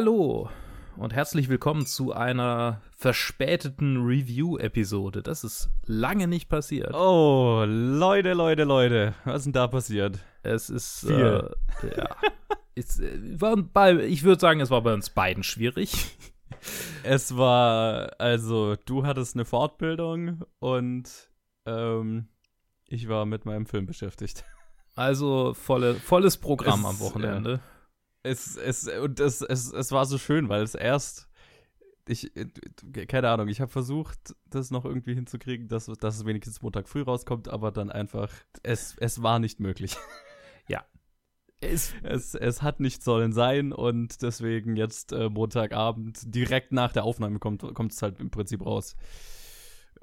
Hallo und herzlich willkommen zu einer verspäteten Review-Episode. Das ist lange nicht passiert. Oh, Leute, Leute, Leute. Was ist denn da passiert? Es ist, äh, ja. es, äh, war bei, ich würde sagen, es war bei uns beiden schwierig. Es war, also, du hattest eine Fortbildung und ähm, ich war mit meinem Film beschäftigt. Also volle, volles Programm Es, am Wochenende. ja. Es, es, und es, es, es war so schön, weil es erst, ich, äh, keine Ahnung, ich habe versucht, das noch irgendwie hinzukriegen, dass, dass es wenigstens Montag früh rauskommt, aber dann einfach, es, es war nicht möglich. Es, Es, es hat nicht sollen sein und deswegen jetzt äh, Montagabend direkt nach der Aufnahme kommt kommt es halt im Prinzip raus.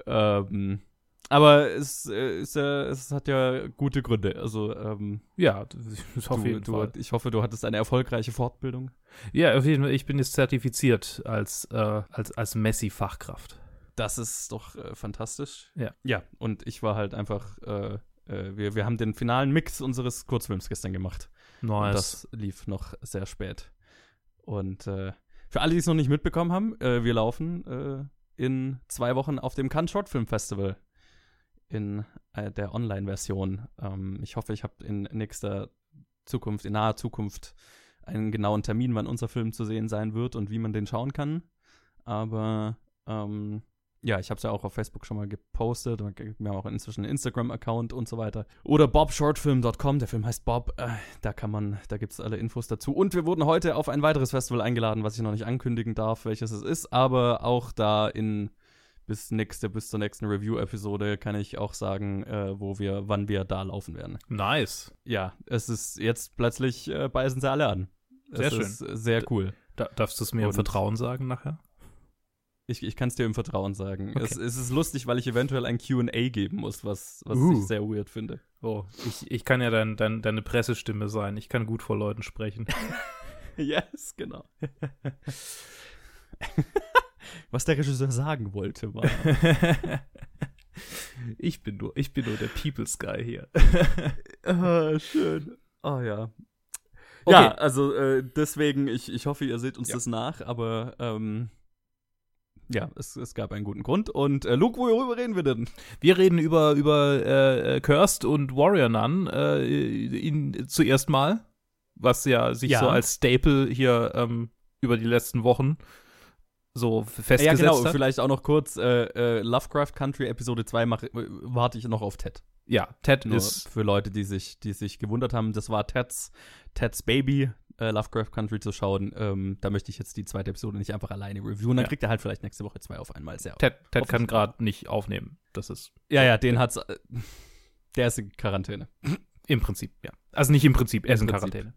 Ähm, aber es, äh, ist, ja- es hat ja gute Gründe. Also ähm, ja, das auf du, du, ich hoffe, du hattest eine erfolgreiche Fortbildung. Ja, auf jeden Fall. Ich bin jetzt zertifiziert als, äh, als, als Messi-Fachkraft. Das ist doch äh, fantastisch. Ja. Ja, und ich war halt einfach, äh, äh, wir, wir haben den finalen Mix unseres Kurzfilms gestern gemacht. Und Nice. das lief noch sehr spät. Und äh, für alle, die es noch nicht mitbekommen haben, äh, wir laufen äh, in zwei Wochen auf dem Cannes Short Film Festival in äh, der Online-Version. Ähm, ich hoffe, ich habe in nächster Zukunft, in naher Zukunft, einen genauen Termin, wann unser Film zu sehen sein wird und wie man den schauen kann. Aber ähm, ja, ich habe es ja auch auf Facebook schon mal gepostet. Wir haben auch inzwischen einen Instagram-Account und so weiter. Oder bobshortfilm.com, der Film heißt Bob. Äh, da kann man, da gibt es alle Infos dazu. Und wir wurden heute auf ein weiteres Festival eingeladen, was ich noch nicht ankündigen darf, welches es ist. Aber auch da in bis nächste, bis zur nächsten Review-Episode kann ich auch sagen, äh, wo wir, wann wir da laufen werden. nice. Ja, es ist jetzt plötzlich äh, beißen sie alle an. Sehr es schön. Sehr cool. Da, darfst du es mir im Und- Vertrauen sagen nachher? Ich, ich kann es dir im Vertrauen sagen. Okay. Es, es ist lustig, weil ich eventuell ein QA geben muss, was, was Uh. ich sehr weird finde. Oh, ich, ich kann ja dein, dein, deine Pressestimme sein. Ich kann gut vor Leuten sprechen. yes, genau. was der Regisseur sagen wollte, war. ich, bin nur, ich bin nur der People's Guy hier. ah, schön. Oh ja. Okay. Ja, also äh, deswegen, ich, ich hoffe, ihr seht uns Ja. das nach, aber ähm, ja, es, es gab einen guten Grund. Und äh, Luke, worüber reden wir denn? Wir reden über, über äh, Cursed und Warrior Nun äh, in, zuerst mal, was ja sich Ja. so als Staple hier ähm, über die letzten Wochen so Ja, festgesetzt genau, hat. vielleicht auch noch kurz, äh, äh, Lovecraft Country Episode 2 mach, äh, warte ich noch auf Ted. Ja, Ted Nur ist für Leute, die sich, die sich gewundert haben, das war Teds, Teds Baby, äh, Lovecraft Country zu schauen. Ähm, da möchte ich jetzt die zweite Episode nicht einfach alleine reviewen. Dann Ja. kriegt er halt vielleicht nächste Woche zwei auf einmal. Sehr Ted, Ted kann gerade nicht aufnehmen. Das ist Ja, ja, den hat's. Äh, der ist in Quarantäne. im Prinzip, ja. Also nicht im Prinzip, er ist in Prinzip. Quarantäne.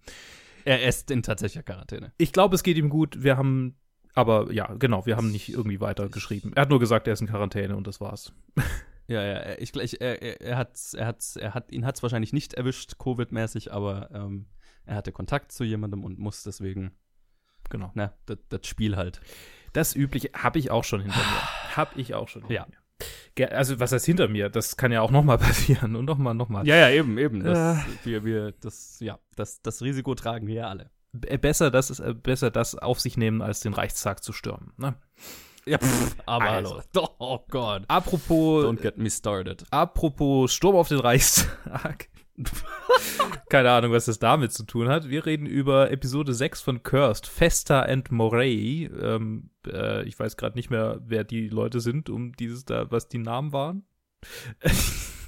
Er ist in tatsächlicher Quarantäne. Ich glaube, es geht ihm gut. Wir haben, aber ja, genau, wir haben nicht irgendwie weiter geschrieben. Er hat nur gesagt, er ist in Quarantäne und das war's. Ja, ja, ich, ich, er, er, er hat, er hat, er hat, ihn hat's wahrscheinlich nicht erwischt, Covid-mäßig, aber ähm, er hatte Kontakt zu jemandem und muss deswegen, Genau. na, das, Spiel halt. Das übliche habe ich auch schon hinter mir. Habe ich auch schon hinter Ja. mir. Also, was heißt hinter mir? Das kann ja auch nochmal passieren und nochmal, nochmal. Ja, ja, eben, eben. Das, Äh. wir, wir, das, ja, das, das Risiko tragen wir ja alle. B- Besser das, ist, äh, besser das auf sich nehmen, als den Reichstag zu stürmen. Ne? Ja, pff, aber Also. hallo. Oh Gott. Apropos, Don't get me started. apropos Sturm auf den Reichstag. Keine Ahnung, was das damit zu tun hat. Wir reden über Episode 6 von Cursed, Festa and Morey. Ähm, äh, ich weiß gerade nicht mehr, wer die Leute sind, um dieses da, was die Namen waren.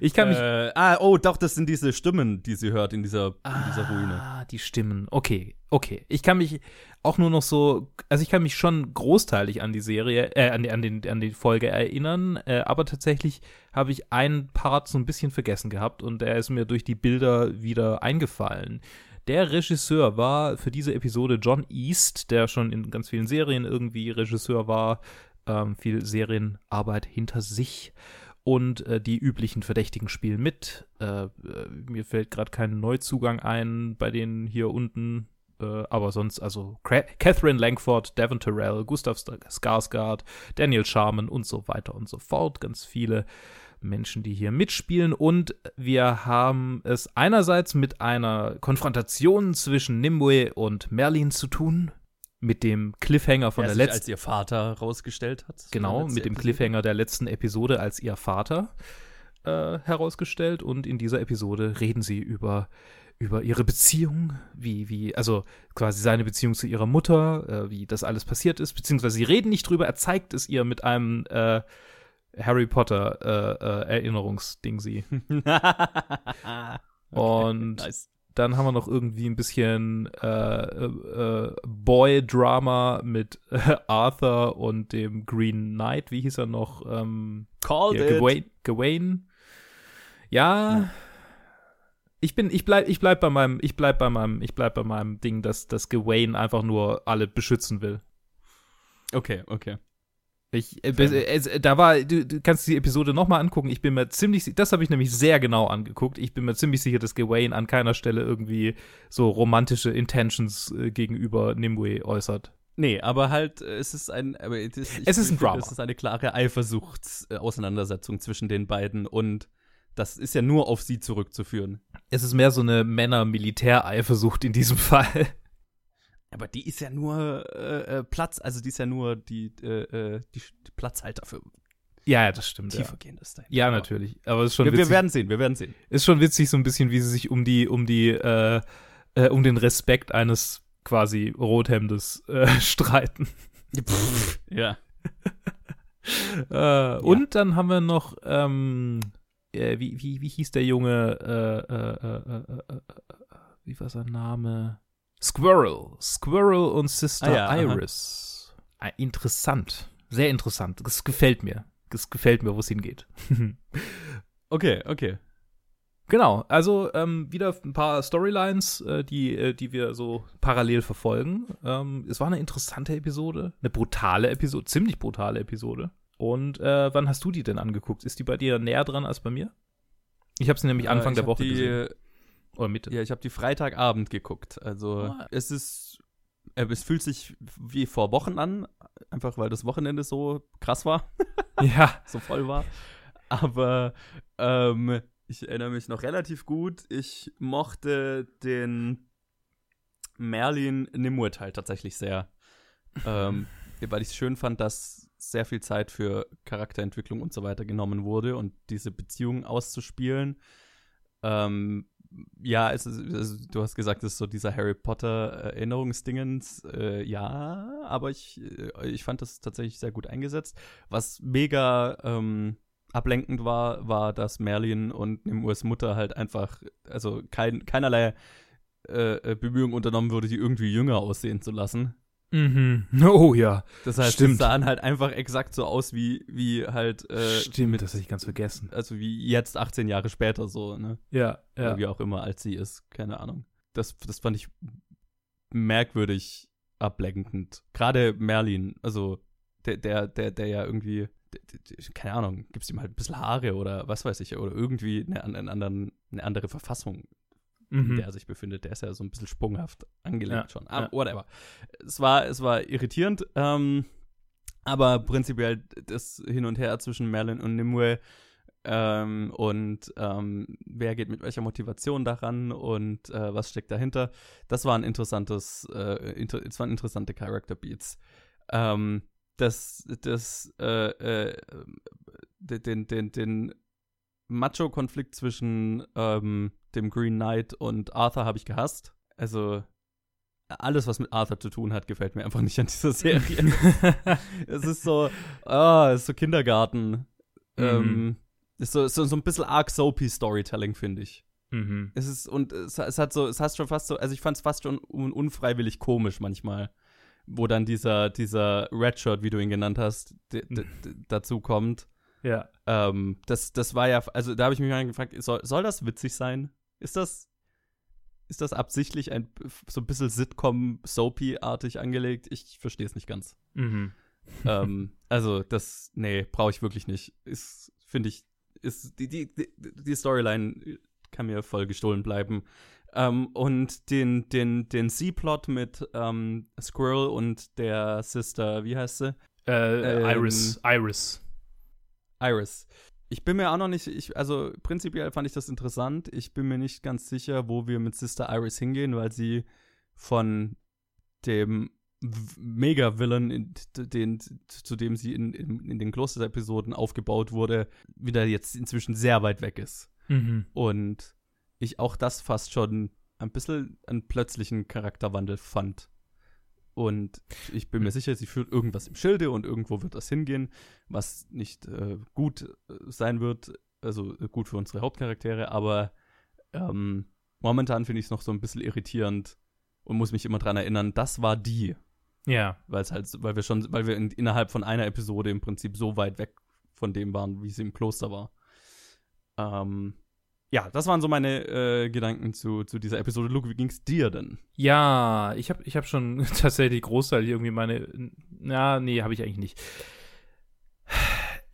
ich kann mich. Äh, ah, oh, doch, das sind diese Stimmen, die sie hört in dieser, in dieser Ruine. Ah, die Stimmen. Okay, okay. Ich kann mich auch nur noch so, also ich kann mich schon großteilig an die Serie, äh, an die, an den, an die Folge erinnern, äh, aber tatsächlich habe ich einen Part so ein bisschen vergessen gehabt und er ist mir durch die Bilder wieder eingefallen. Der Regisseur war für diese Episode John East, der schon in ganz vielen Serien irgendwie Regisseur war, ähm, viel Serienarbeit hinter sich und äh, die üblichen Verdächtigen spielen mit. Äh, äh, mir fällt gerade kein Neuzugang ein bei denen hier unten, äh, aber sonst, also Catherine Langford, Devon Terrell, Gustav Sta- Skarsgård, Daniel Sharman und so weiter und so fort. Ganz viele Menschen, die hier mitspielen. Und wir haben es einerseits mit einer Konfrontation zwischen Nimue und Merlin zu tun. Mit dem Cliffhanger von der, der letzten als ihr Vater rausgestellt hat. Genau, mit dem Episode. Cliffhanger der letzten Episode als ihr Vater äh, herausgestellt. Und in dieser Episode reden sie über, über ihre Beziehung, wie, wie, also quasi seine Beziehung zu ihrer Mutter, äh, wie das alles passiert ist, beziehungsweise sie reden nicht drüber, er zeigt es ihr mit einem äh, Harry Potter äh, äh, Erinnerungsding sie. Und nice. Dann haben wir noch irgendwie ein bisschen äh, äh, äh, Boy-Drama mit äh, Arthur und dem Green Knight. Wie hieß er noch? Ähm, Called it. Gawain. Gawain. Ja. Ja. Ich bin, ich bleib, ich bleib bei meinem, ich bleib bei meinem, ich bleib bei meinem Ding, dass, dass Gawain einfach nur alle beschützen will. Okay, okay. Ich, äh, es, äh, da war, du, du kannst die Episode nochmal angucken. Ich bin mir ziemlich, das habe ich nämlich sehr genau angeguckt. Ich bin mir ziemlich sicher, dass Gawain an keiner Stelle irgendwie so romantische Intentions äh, gegenüber Nimue äußert. Nee, aber halt, äh, es ist ein, aber es ist, Es ist ein Drama. Es ist eine klare Eifersuchtsauseinandersetzung zwischen den beiden und das ist ja nur auf sie zurückzuführen. Es ist mehr so eine Männer-Militär-Eifersucht in diesem Fall. Aber die ist ja nur äh, äh, Platz, also die ist ja nur die, äh, äh, die, die Platzhalter für Ja, ja, das stimmt. Ja, tiefergehendes ja Aber natürlich. Aber es ist schon Wir, wir witzig. werden sehen, wir werden sehen. ist schon witzig, so ein bisschen, wie sie sich um die, um die, äh, äh, um den Respekt eines quasi Rothemdes äh, streiten. ja. Äh, Und dann haben wir noch, ähm, äh, wie, wie, wie hieß der Junge, wie war sein Name? Squirrel. Squirrel und Sister Ah ja. Iris. Ah, interessant. Sehr interessant. Das gefällt mir. Das gefällt mir, wo es hingeht. Okay, okay. Genau, also ähm, wieder ein paar Storylines, äh, die, äh, die wir so parallel verfolgen. Ähm, es war eine interessante Episode, eine brutale Episode, ziemlich brutale Episode. Und äh, wann hast du die denn angeguckt? Ist die bei dir näher dran als bei mir? Ich habe sie nämlich Anfang Äh, ich der Woche die, gesehen. Oder Mitte. Ja, ich habe die Freitagabend geguckt. Also Ah. es ist, äh, es fühlt sich wie vor Wochen an, einfach weil das Wochenende so krass war, Ja. so voll war. Aber ähm, ich erinnere mich noch relativ gut. Ich mochte den Merlin Nimue Teil tatsächlich sehr, ähm, weil ich es schön fand, dass sehr viel Zeit für Charakterentwicklung und so weiter genommen wurde und diese Beziehung auszuspielen. Ähm, ja, es ist, also, du hast gesagt, es ist so dieser Harry Potter Erinnerungsdingens. Äh, ja, aber ich, äh, ich fand das tatsächlich sehr gut eingesetzt. Was mega ähm, ablenkend war, war, dass Merlin und Nimues Mutter halt einfach, also kein, keinerlei äh, Bemühungen unternommen wurde, die irgendwie jünger aussehen zu lassen. Mhm. Oh ja. Das heißt, Stimmt. die sahen halt einfach exakt so aus wie, wie halt, äh, Stimmt, das hätte ich ganz vergessen. also wie jetzt 18 Jahre später so, ne? Ja, Oder ja. wie auch immer alt sie ist, keine Ahnung. Das, das fand ich merkwürdig ablenkend. Gerade Merlin, also der, der, der, der ja irgendwie, keine Ahnung, gibst ihm halt ein bisschen Haare oder was weiß ich, oder irgendwie eine, einen anderen, eine andere Verfassung, in Mhm. der er sich befindet. Der ist ja so ein bisschen sprunghaft angelegt Ja, schon. Aber ja. whatever. Es war, es war irritierend, ähm, aber prinzipiell das Hin und Her zwischen Merlin und Nimue ähm, und ähm, wer geht mit welcher Motivation daran und äh, was steckt dahinter. Das war ein interessantes, äh, inter es waren interessante Character Beats. Ähm, das, das, äh, äh, den, den, den Macho-Konflikt zwischen ähm, dem Green Knight und Arthur habe ich gehasst. Also alles, was mit Arthur zu tun hat, gefällt mir einfach nicht an dieser Serie. es ist so, ah, es ist so Kindergarten. Ähm, ist so, so, so ein bisschen arc soapy Storytelling, finde ich. mhm. Es ist, und es, es hat so, es hat schon fast so, also ich fand es fast schon un, unfreiwillig komisch manchmal, wo dann dieser, dieser Redshirt, wie du ihn genannt hast, d- dazu kommt. Ja. Ähm, das, das war ja, also da habe ich mich mal gefragt, soll, soll das witzig sein? Ist das, ist das absichtlich ein so ein bisschen Sitcom-Soapy-artig angelegt? Ich verstehe es nicht ganz. Mhm. ähm, also das, nee, brauche ich wirklich nicht. Ist, finde ich, ist die, die, die, Storyline kann mir voll gestohlen bleiben. Ähm, und den, den, den C-Plot mit ähm, Squirrel und der Sister, wie heißt sie? Äh, Ähm, Iris. Iris. Iris. Ich bin mir auch noch nicht, ich, also prinzipiell fand ich das interessant. Ich bin mir nicht ganz sicher, wo wir mit Sister Iris hingehen, weil sie von dem Mega-Villain, den, zu dem sie in, in, in den Kloster-Episoden aufgebaut wurde, wieder jetzt inzwischen sehr weit weg ist. Mhm. Und ich auch das fast schon ein bisschen einen plötzlichen Charakterwandel fand. Und ich bin mir sicher, sie führt irgendwas im Schilde und irgendwo wird das hingehen, was nicht äh, gut äh, sein wird, also äh, gut für unsere Hauptcharaktere, aber ähm, momentan finde ich es noch so ein bisschen irritierend und muss mich immer dran erinnern, das war die. Ja. Weil es halt, weil wir schon, weil wir in, innerhalb von einer Episode im Prinzip so weit weg von dem waren, wie sie im Kloster war. Ähm, ja, das waren so meine äh, Gedanken zu, zu dieser Episode. Luke, wie ging's dir denn? Ja, ich habe ich hab schon tatsächlich Großteil irgendwie meine. Na, nee, habe ich eigentlich nicht.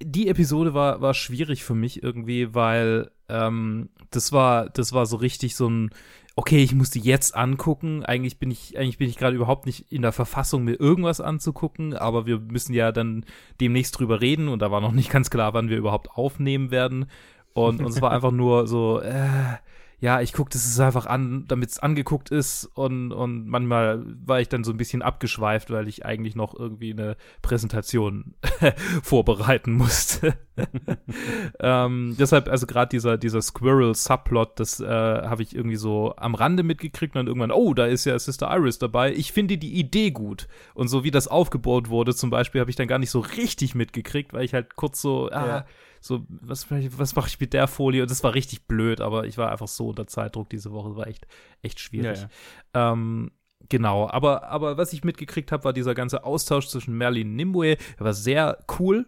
Die Episode war, war schwierig für mich irgendwie, weil ähm, das war, das war so richtig so ein, okay, ich muss die jetzt angucken. Eigentlich bin ich, eigentlich bin ich gerade überhaupt nicht in der Verfassung, mir irgendwas anzugucken, aber wir müssen ja dann demnächst drüber reden und da war noch nicht ganz klar, wann wir überhaupt aufnehmen werden. Und, und es war einfach nur so, äh, ja, ich gucke das einfach an, damit es angeguckt ist und, und manchmal war ich dann so ein bisschen abgeschweift, weil ich eigentlich noch irgendwie eine Präsentation vorbereiten musste. ähm, deshalb, also gerade dieser, dieser Squirrel-Subplot, das äh, habe ich irgendwie so am Rande mitgekriegt und dann irgendwann, oh, da ist ja Sister Iris dabei. Ich finde die Idee gut. Und so wie das aufgebaut wurde, zum Beispiel, habe ich dann gar nicht so richtig mitgekriegt, weil ich halt kurz so, ah, ja so, was, was mache ich mit der Folie? Und das war richtig blöd, aber ich war einfach so unter Zeitdruck diese Woche, das war echt, echt schwierig. Ja, ja. Ähm, genau, aber, aber was ich mitgekriegt habe, war dieser ganze Austausch zwischen Merlin und Nimue. Er war sehr cool,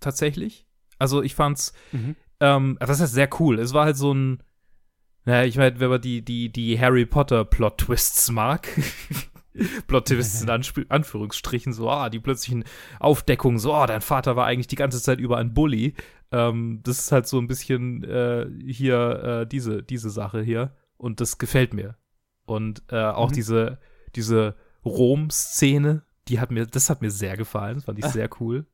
tatsächlich. Also ich fand's, mhm. ähm, das heißt sehr cool. Es war halt so ein, naja, ich meine, wenn man die, die, die Harry Potter Plot-Twists mag, Plot-Twists in Anf Anführungsstrichen, so, ah, die plötzlichen Aufdeckungen, so, ah, dein Vater war eigentlich die ganze Zeit über ein Bully. Ähm, das ist halt so ein bisschen äh, hier äh, diese, diese Sache hier. Und das gefällt mir. Und äh, auch mhm. diese, diese Rom-Szene, die hat mir, das hat mir sehr gefallen. Das fand ich sehr cool.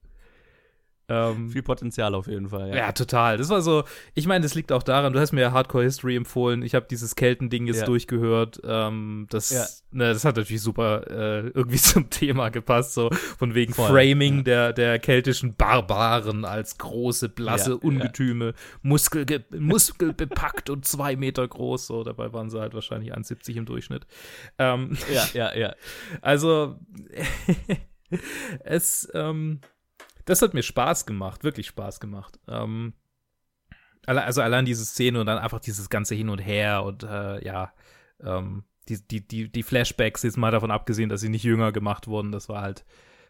Ähm, Viel Potenzial auf jeden Fall. Ja. ja. total. Das war so, ich meine, das liegt auch daran, du hast mir ja Hardcore History empfohlen. Ich habe dieses Keltending jetzt ja. durchgehört. Ähm, das, ja. ne, das hat natürlich super äh, irgendwie zum Thema gepasst, so von wegen Voll, Framing der, der keltischen Barbaren als große, blasse Ungetüme, Muskel, muskelbepackt und zwei Meter groß. So, dabei waren sie halt wahrscheinlich 1,70 im Durchschnitt. Ähm, ja, ja, ja. Also, es, ähm, das hat mir Spaß gemacht, wirklich Spaß gemacht. Ähm, also allein diese Szene und dann einfach dieses ganze Hin und Her und äh, ja, ähm, die, die, die, die Flashbacks, jetzt mal davon abgesehen, dass sie nicht jünger gemacht wurden, das war halt,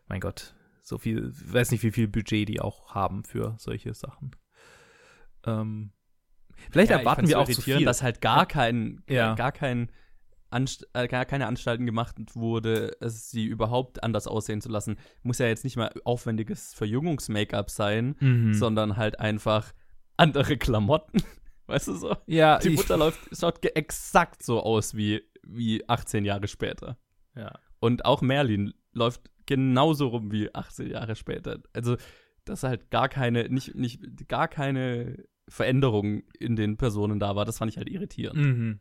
mein Gott, so viel, weiß nicht, wie viel Budget die auch haben für solche Sachen. Ähm, vielleicht ja, erwarten wir auch zu viel. dass halt gar kein, ja. gar kein Anst äh, keine Anstalten gemacht wurde, sie überhaupt anders aussehen zu lassen. Muss ja jetzt nicht mal aufwendiges Verjüngungs-Make-up sein, mhm. sondern halt einfach andere Klamotten. Weißt du so? Ja. Die Mutter läuft, schaut exakt so aus wie, wie 18 Jahre später. Ja. Und auch Merlin läuft genauso rum wie 18 Jahre später. Also, dass halt gar keine, nicht, nicht, gar keine Veränderung in den Personen da war, das fand ich halt irritierend. Mhm.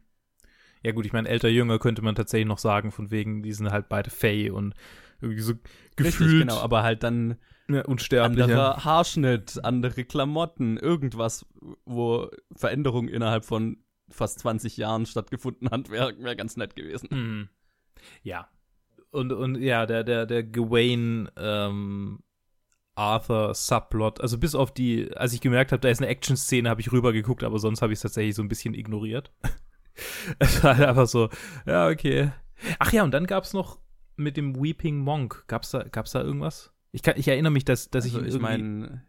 Ja gut, ich meine, älter, jünger könnte man tatsächlich noch sagen, von wegen, die sind halt beide Fey und irgendwie so gefühlt. Richtig, genau, aber halt dann ja. Anderer Haarschnitt, andere Klamotten, irgendwas, wo Veränderung innerhalb von fast 20 Jahren stattgefunden hat, wäre wär ganz nett gewesen. Mhm. Ja. Und, und ja, der, der, der Gawain ähm, Arthur Subplot, also bis auf die, als ich gemerkt habe, da ist eine Action-Szene, habe ich rübergeguckt, aber sonst habe ich es tatsächlich so ein bisschen ignoriert. es war halt einfach so, ja, okay. Ach ja, und dann gab es noch mit dem Weeping Monk, gab's da, gab's da irgendwas? Ich, kann, ich erinnere mich, dass, dass also ich. Ich meine,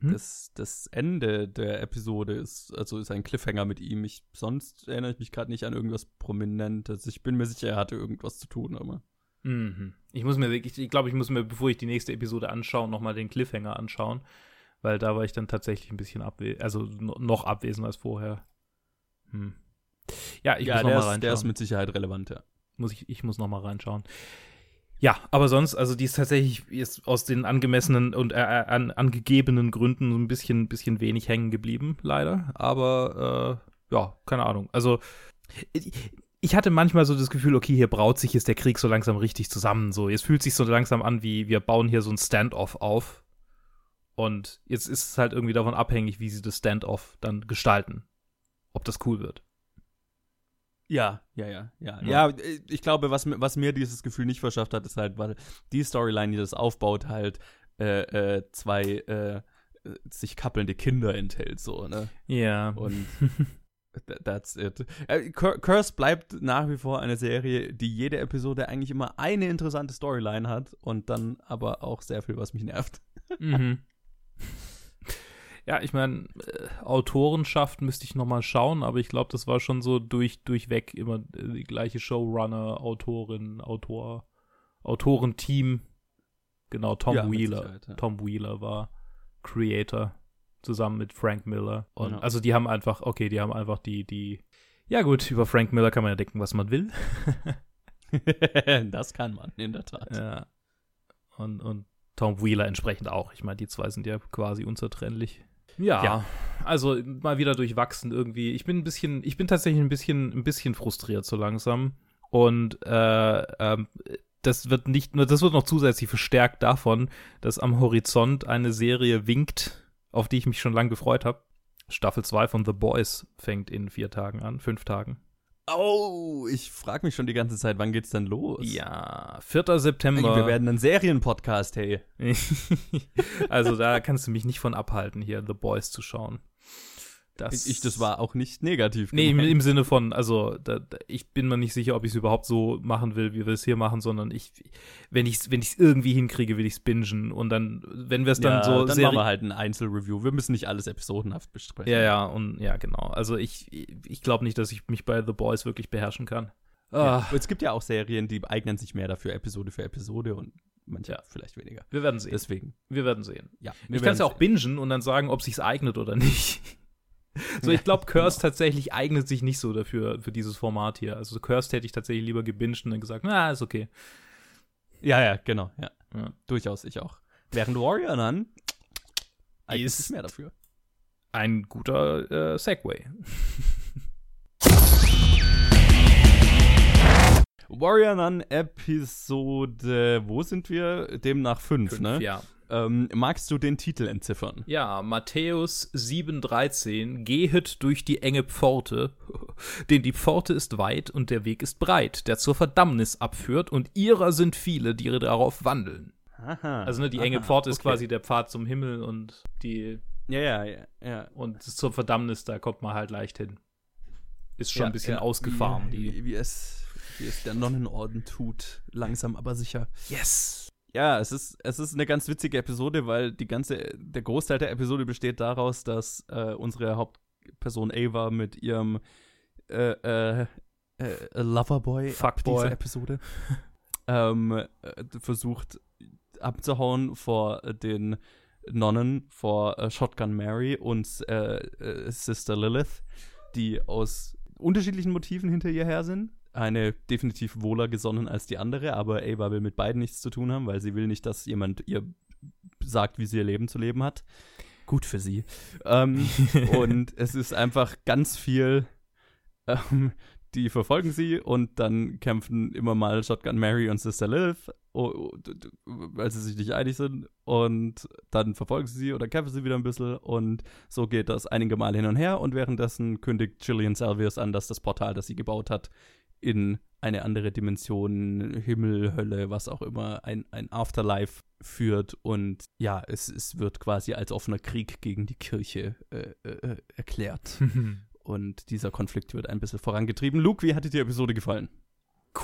hm? das, das Ende der Episode ist, also ist ein Cliffhanger mit ihm. Ich, sonst erinnere ich mich gerade nicht an irgendwas Prominentes. Ich bin mir sicher, er hatte irgendwas zu tun, aber. Mhm. Ich muss mir, ich, ich glaube, ich muss mir, bevor ich die nächste Episode anschaue, nochmal den Cliffhanger anschauen, weil da war ich dann tatsächlich ein bisschen abwesend, also noch abwesend als vorher. Hm. Ja, ich ja, muss noch mal reinschauen. Der ist mit Sicherheit relevant, ja. Muss ich, ich muss noch mal reinschauen. Ja, aber sonst, also die ist tatsächlich ist aus den angemessenen und äh, äh an, angegebenen Gründen so ein bisschen, bisschen wenig hängen geblieben, leider. Aber äh, ja, keine Ahnung. Also ich hatte manchmal so das Gefühl, okay, hier braut sich jetzt der Krieg so langsam richtig zusammen. So, jetzt fühlt sich so langsam an, wie wir bauen hier so ein Standoff auf. Und jetzt ist es halt irgendwie davon abhängig, wie sie das Standoff dann gestalten. Ob das cool wird. Ja, ja, ja, ja. Ja, ja ich glaube, was, was mir dieses Gefühl nicht verschafft hat, ist halt, weil die Storyline, die das aufbaut, halt äh, äh, zwei äh, sich kappelnde Kinder enthält, so, ne? Ja. Und That's it. Äh, Curse bleibt nach wie vor eine Serie, die jede Episode eigentlich immer eine interessante Storyline hat und dann aber auch sehr viel, was mich nervt. Mhm. Ja, ich meine, äh, Autorenschaft müsste ich nochmal schauen, aber ich glaube, das war schon so durch, durchweg immer äh, die gleiche Showrunner, Autorin, Autor, Autorenteam. Genau, Tom ja, Wheeler. Ja. Tom Wheeler war Creator zusammen mit Frank Miller. Und ja. also die haben einfach, okay, die haben einfach die, die. Ja, gut, über Frank Miller kann man ja denken, was man will. das kann man, in der Tat. Ja. Und, und Tom Wheeler entsprechend auch. Ich meine, die zwei sind ja quasi unzertrennlich. Ja, ja, also mal wieder durchwachsen irgendwie. Ich bin ein bisschen, ich bin tatsächlich ein bisschen, ein bisschen frustriert so langsam. Und äh, ähm, das wird nicht nur, das wird noch zusätzlich verstärkt davon, dass am Horizont eine Serie winkt, auf die ich mich schon lange gefreut habe. Staffel 2 von The Boys fängt in vier Tagen an, fünf Tagen. Oh, ich frage mich schon die ganze Zeit, wann geht's denn los? Ja, 4. September. Wir werden ein Serienpodcast, hey. also da kannst du mich nicht von abhalten, hier The Boys zu schauen. Das ich, das war auch nicht negativ. Nee, im, im, Sinne von, also da, da, ich bin mir nicht sicher, ob ich es überhaupt so machen will, wie wir es hier machen, sondern ich, wenn ich es wenn irgendwie hinkriege, will ich es bingen. Und dann, wenn wir es dann ja, so. Dann machen wir halt ein Einzelreview. Wir müssen nicht alles episodenhaft besprechen. Ja, ja, und ja, genau. Also ich, ich glaube nicht, dass ich mich bei The Boys wirklich beherrschen kann. Ja, ah. Es gibt ja auch Serien, die eignen sich mehr dafür, Episode für Episode und manche ja. vielleicht weniger. Wir werden sehen. Deswegen. Wir werden sehen. Ja. Ich kann es ja auch bingen und dann sagen, ob sich's eignet oder nicht. So, ich glaube, Cursed tatsächlich eignet sich nicht so dafür, für dieses Format hier. Also Cursed hätte ich tatsächlich lieber gebinged und dann gesagt, na, ist okay. Ja, ja, genau, ja. ja. Durchaus, ich auch. Während Warrior dann ist mehr dafür. Ein guter äh, Segway. Warrior Nun Episode, wo sind wir? Demnach 5, ne? Ja. Ähm, magst du den Titel entziffern? Ja, Matthäus 7,13. Gehet durch die enge Pforte, denn die Pforte ist weit und der Weg ist breit, der zur Verdammnis abführt, und ihrer sind viele, die darauf wandeln. Aha. Also, ne, die aha, enge Pforte ist okay. quasi der Pfad zum Himmel und die. Ja, ja, ja. ja. Und zur Verdammnis, da kommt man halt leicht hin. Ist schon ja, ein bisschen ja, ausgefahren. Wie, die. Wie, es, wie es der Nonnenorden tut. Langsam, aber sicher. Yes! Ja, es ist, es ist eine ganz witzige Episode, weil die ganze, der Großteil der Episode besteht daraus, dass äh, unsere Hauptperson Ava mit ihrem äh, äh, äh Loverboy Fuckboy. dieser Episode ähm, äh, versucht abzuhauen vor den Nonnen, vor äh, Shotgun Mary und Sister Lilith, die aus unterschiedlichen Motiven hinter ihr her sind eine definitiv wohler gesonnen als die andere, aber Ava will mit beiden nichts zu tun haben, weil sie will nicht, dass jemand ihr sagt, wie sie ihr Leben zu leben hat. Gut für sie. Ähm, und es ist einfach ganz viel, ähm, die verfolgen sie und dann kämpfen immer mal Shotgun Mary und Sister Lilith, oh, oh, weil sie sich nicht einig sind. Und dann verfolgen sie sie oder kämpfen sie wieder ein bisschen. Und so geht das einige Mal hin und her. Und währenddessen kündigt Gillian Salvius an, dass das Portal, das sie gebaut hat, in eine andere Dimension, Himmel, Hölle, was auch immer, ein, ein Afterlife führt. Und ja, es, es wird quasi als offener Krieg gegen die Kirche äh, äh, erklärt. Und dieser Konflikt wird ein bisschen vorangetrieben. Luke, wie hat dir die Episode gefallen?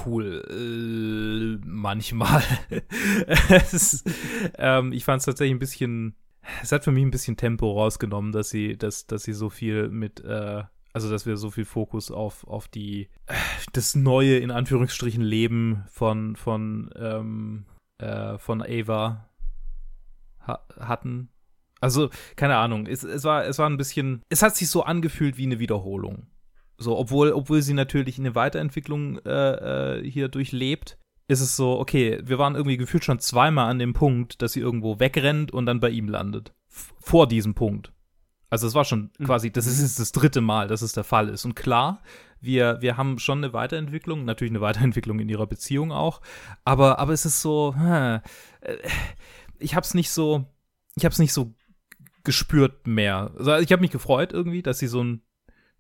Cool, äh, manchmal. ist, ähm, ich fand es tatsächlich ein bisschen, es hat für mich ein bisschen Tempo rausgenommen, dass sie, dass, dass sie so viel mit äh, also dass wir so viel Fokus auf, auf die das neue, in Anführungsstrichen, Leben von, von, ähm, äh, von Ava ha hatten. Also, keine Ahnung, es, es, war, es war ein bisschen, es hat sich so angefühlt wie eine Wiederholung. So, obwohl, obwohl sie natürlich eine Weiterentwicklung äh, äh, hier durchlebt, ist es so, okay, wir waren irgendwie gefühlt schon zweimal an dem Punkt, dass sie irgendwo wegrennt und dann bei ihm landet. F vor diesem Punkt. Also es war schon Mhm. quasi, das ist jetzt das dritte Mal, dass es der Fall ist. Und klar, wir, wir haben schon eine Weiterentwicklung, natürlich eine Weiterentwicklung in ihrer Beziehung auch, aber, aber es ist so, hm, ich hab's nicht so, ich hab's nicht so gespürt mehr. Also ich habe mich gefreut irgendwie, dass sie so ein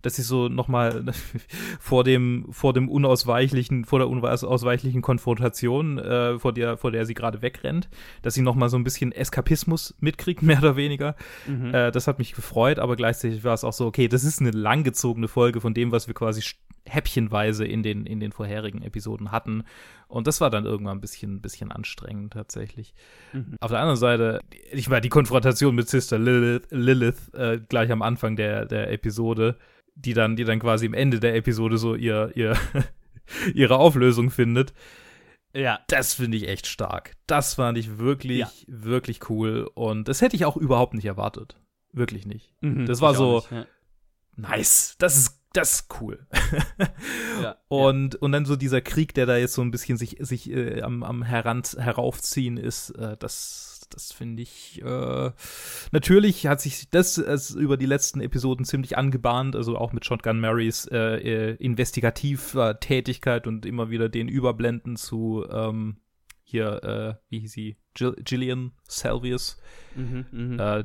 dass sie so noch mal vor dem vor dem unausweichlichen vor der unausweichlichen Konfrontation äh, vor der vor der sie gerade wegrennt, dass sie noch mal so ein bisschen Eskapismus mitkriegt mehr oder weniger. Mhm. Äh, das hat mich gefreut, aber gleichzeitig war es auch so, okay, das ist eine langgezogene Folge von dem, was wir quasi häppchenweise in den, in den vorherigen Episoden hatten. Und das war dann irgendwann ein bisschen, ein bisschen anstrengend tatsächlich. Mhm. Auf der anderen Seite, ich meine, die Konfrontation mit Sister Lilith, Lilith äh, gleich am Anfang der, der Episode, die dann, die dann quasi im Ende der Episode so ihr, ihr ihre Auflösung findet. Ja. Das finde ich echt stark. Das fand ich wirklich, Ja. wirklich cool. Und das hätte ich auch überhaupt nicht erwartet. Wirklich nicht. Mhm. Das war so- nicht, ja. Nice. Das ist, das ist cool. Ja, und, und dann so dieser Krieg, der da jetzt so ein bisschen sich, sich äh, am, am heran, heraufziehen ist, äh, das, das finde ich, äh, natürlich hat sich das über die letzten Episoden ziemlich angebahnt, also auch mit Shotgun Marys äh, äh, investigativer Tätigkeit und immer wieder den Überblenden zu, ähm, hier, äh, wie hieß sie, Jill, Gillian Salvius. Mhm, mhm. Äh,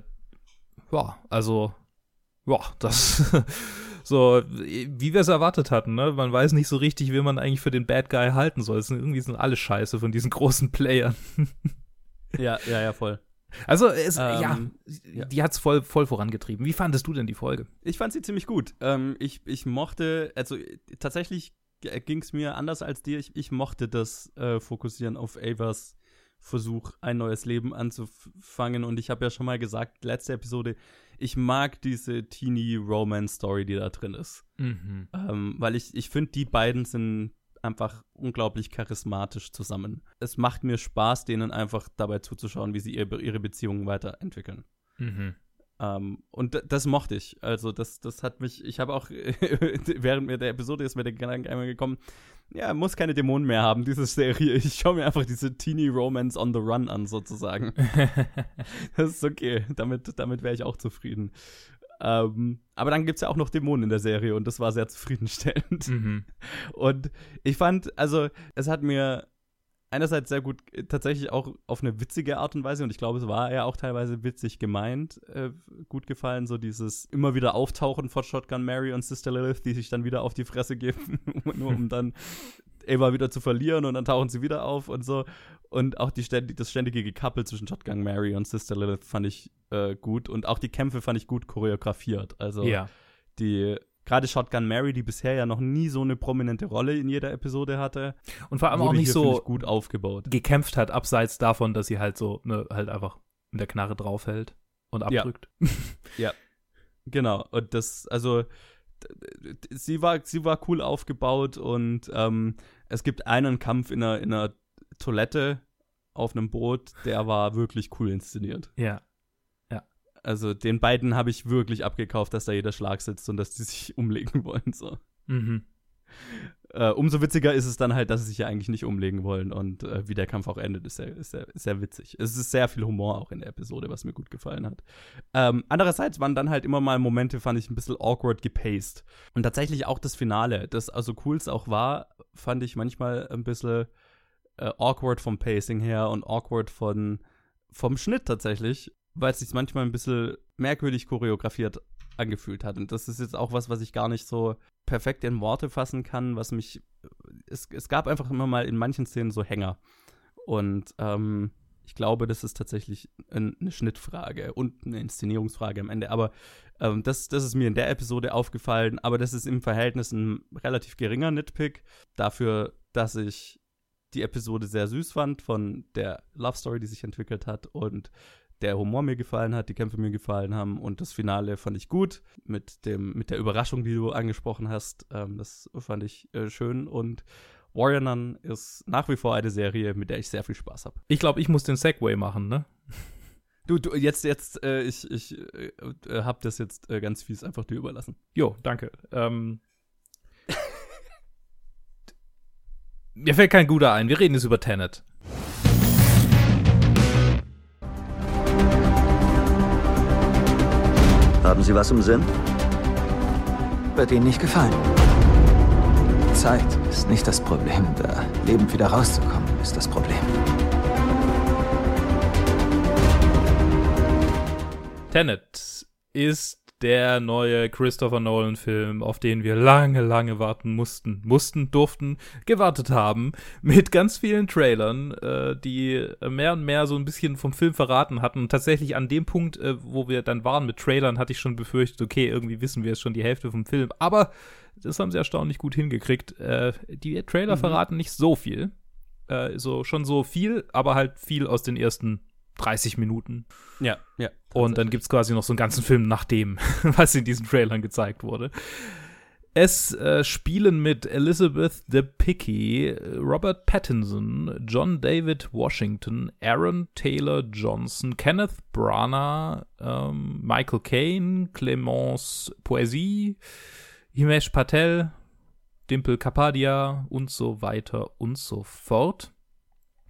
ja, also, ja, das so, wie wir es erwartet hatten, ne? Man weiß nicht so richtig, wie man eigentlich für den Bad Guy halten soll. Es sind irgendwie sind alle scheiße von diesen großen Playern. ja, ja, ja, voll. Also, es, ja, Ähm, ja. die hat's voll, voll vorangetrieben. Wie fandest du denn die Folge? Ich fand sie ziemlich gut. Ähm, ich, ich mochte, also äh, tatsächlich ging es mir anders als dir. Ich, ich mochte das äh, Fokussieren auf Avas Versuch, ein neues Leben anzufangen. Und ich habe ja schon mal gesagt, letzte Episode, ich mag diese Teenie-Romance-Story, die da drin ist. Mhm. Ähm, weil ich, ich finde, die beiden sind einfach unglaublich charismatisch zusammen. Es macht mir Spaß, denen einfach dabei zuzuschauen, wie sie ihre, ihre Beziehungen weiterentwickeln. Mhm. Ähm, und das mochte ich. Also, das, das hat mich, ich habe auch, während mir der Episode ist mir der Gedanke einmal gekommen, ja, muss keine Dämonen mehr haben, diese Serie. Ich schaue mir einfach diese Teenie Romance on the Run an, sozusagen. das ist okay. Damit, damit wäre ich auch zufrieden. Ähm, aber dann gibt es ja auch noch Dämonen in der Serie und das war sehr zufriedenstellend. mhm. Und ich fand, also, es hat mir einerseits sehr gut, äh, tatsächlich auch auf eine witzige Art und Weise, und ich glaube, es war ja auch teilweise witzig gemeint, äh, gut gefallen, so dieses immer wieder Auftauchen von Shotgun Mary und Sister Lilith, die sich dann wieder auf die Fresse geben, nur um dann Ava wieder zu verlieren und dann tauchen sie wieder auf und so. Und auch die ständig, das ständige Gekappel zwischen Shotgun Mary und Sister Lilith fand ich äh, gut. Und auch die Kämpfe fand ich gut choreografiert. Also Ja. die gerade Shotgun Mary, die bisher ja noch nie so eine prominente Rolle in jeder Episode hatte, Und vor allem auch nicht hier, so ich, gut aufgebaut. gekämpft hat, abseits davon, dass sie halt so, ne, halt einfach mit der Knarre draufhält und Ja. abdrückt. Genau. Und das, also sie war, sie war cool aufgebaut und ähm, es gibt einen Kampf in einer, in einer Toilette auf einem Boot, der war wirklich cool inszeniert. Ja. Also den beiden habe ich wirklich abgekauft, dass da jeder Schlag sitzt und dass die sich umlegen wollen. So. Mhm. Äh, umso witziger ist es dann halt, dass sie sich ja eigentlich nicht umlegen wollen und äh, wie der Kampf auch endet, ist sehr, ist, sehr, sehr witzig. Es ist sehr viel Humor auch in der Episode, was mir gut gefallen hat. Ähm, andererseits waren dann halt immer mal Momente, fand ich ein bisschen awkward gepaced. Und tatsächlich auch das Finale, das also cool es auch war, fand ich manchmal ein bisschen äh, awkward vom Pacing her und awkward von, vom Schnitt tatsächlich, weil es sich manchmal ein bisschen merkwürdig choreografiert angefühlt hat. Und das ist jetzt auch was, was ich gar nicht so perfekt in Worte fassen kann, was mich. Es, es gab einfach immer mal in manchen Szenen so Hänger. Und ähm, ich glaube, das ist tatsächlich ein, eine Schnittfrage und eine Inszenierungsfrage am Ende. Aber ähm, das, das ist mir in der Episode aufgefallen. Aber das ist im Verhältnis ein relativ geringer Nitpick dafür, dass ich die Episode sehr süß fand von der Love Story, die sich entwickelt hat und der Humor mir gefallen hat, die Kämpfe mir gefallen haben und das Finale fand ich gut mit dem mit der Überraschung, die du angesprochen hast. Ähm, das fand ich äh, schön und Warrior Nun ist nach wie vor eine Serie, mit der ich sehr viel Spaß habe. Ich glaube, ich muss den Segway machen, ne? Du, du jetzt jetzt äh, ich ich äh, äh, hab das jetzt äh, ganz fies einfach dir überlassen. Jo, danke. Ähm, mir fällt kein guter ein. Wir reden jetzt über Tenet. Haben Sie was im Sinn? Wird Ihnen nicht gefallen. Zeit ist nicht das Problem. Da lebend wieder rauszukommen, ist das Problem. Tenet ist der neue Christopher Nolan-Film, auf den wir lange, lange warten mussten, mussten, durften, gewartet haben, mit ganz vielen Trailern, äh, die mehr und mehr so ein bisschen vom Film verraten hatten. Und tatsächlich an dem Punkt, äh, wo wir dann waren mit Trailern, hatte ich schon befürchtet, okay, irgendwie wissen wir jetzt schon die Hälfte vom Film. Aber das haben sie erstaunlich gut hingekriegt. Äh, die Trailer mhm. verraten nicht so viel. Äh, so schon so viel, aber halt viel aus den ersten 30 Minuten. Ja, ja. Und dann gibt es quasi noch so einen ganzen Film nach dem, was in diesen Trailern gezeigt wurde. Es äh, spielen mit Elizabeth Debicki, Robert Pattinson, John David Washington, Aaron Taylor Johnson, Kenneth Branagh, ähm, Michael Caine, Clemence Poesie, Himesh Patel, Dimple Kapadia und so weiter und so fort.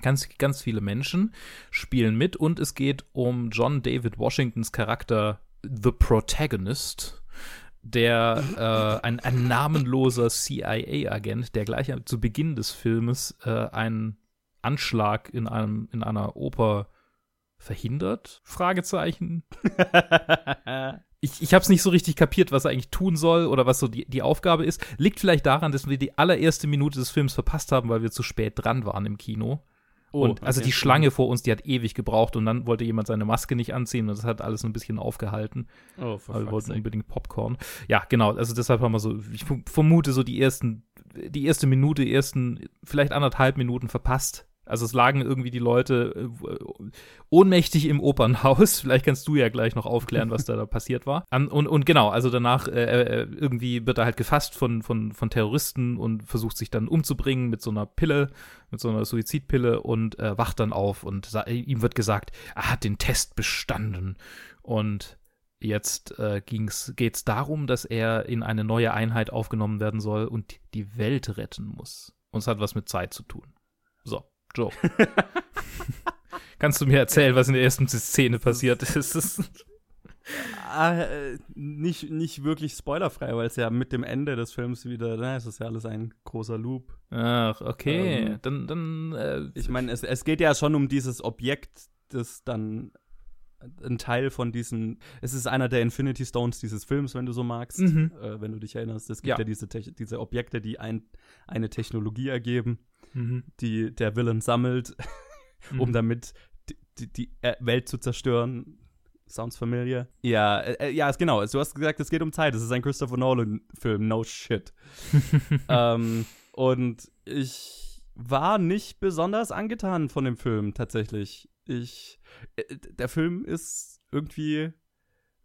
Ganz, ganz viele Menschen spielen mit und es geht um John David Washingtons Charakter The Protagonist, der äh, ein, ein namenloser CIA-Agent, der gleich zu Beginn des Filmes äh, einen Anschlag in einem in einer Oper verhindert? Fragezeichen. ich, ich habe es nicht so richtig kapiert, was er eigentlich tun soll oder was so die, die Aufgabe ist. Liegt vielleicht daran, dass wir die allererste Minute des Films verpasst haben, weil wir zu spät dran waren im Kino. Oh, und also okay. die Schlange vor uns, die hat ewig gebraucht und dann wollte jemand seine Maske nicht anziehen und das hat alles ein bisschen aufgehalten. Oh, weil wir wollten unbedingt Popcorn. Ja, genau, also deshalb haben wir so, ich vermute so die ersten, die erste Minute, die ersten vielleicht anderthalb Minuten verpasst also es lagen irgendwie die Leute äh, ohnmächtig im Opernhaus. Vielleicht kannst du ja gleich noch aufklären, was da, da passiert war. Und, und genau, also danach äh, äh, irgendwie wird er halt gefasst von, von, von Terroristen und versucht sich dann umzubringen mit so einer Pille, mit so einer Suizidpille und äh, wacht dann auf und ihm wird gesagt, er hat den Test bestanden. Und jetzt äh, geht es darum, dass er in eine neue Einheit aufgenommen werden soll und die Welt retten muss. Und es hat was mit Zeit zu tun. So. Joe. Kannst du mir erzählen, was in der ersten Szene passiert ist? ah, äh, nicht, nicht wirklich spoilerfrei, weil es ja mit dem Ende des Films wieder, na, es ist ja alles ein großer Loop. Ach, okay. Ähm, dann, dann äh, ich meine, es, es geht ja schon um dieses Objekt, das dann ein Teil von diesen, es ist einer der Infinity Stones dieses Films, wenn du so magst, mhm. äh, wenn du dich erinnerst. Es gibt ja, ja diese, diese Objekte, die ein, eine Technologie ergeben mhm. die der Villain sammelt, um mhm. damit die, die, äh, Welt zu zerstören. Sounds familiar? Ja, äh, äh ja, ist genau. Du hast gesagt, es geht um Zeit. Es ist ein Christopher Nolan-Film. No shit. ähm, und ich war nicht besonders angetan von dem Film tatsächlich. Ich, äh, der Film ist irgendwie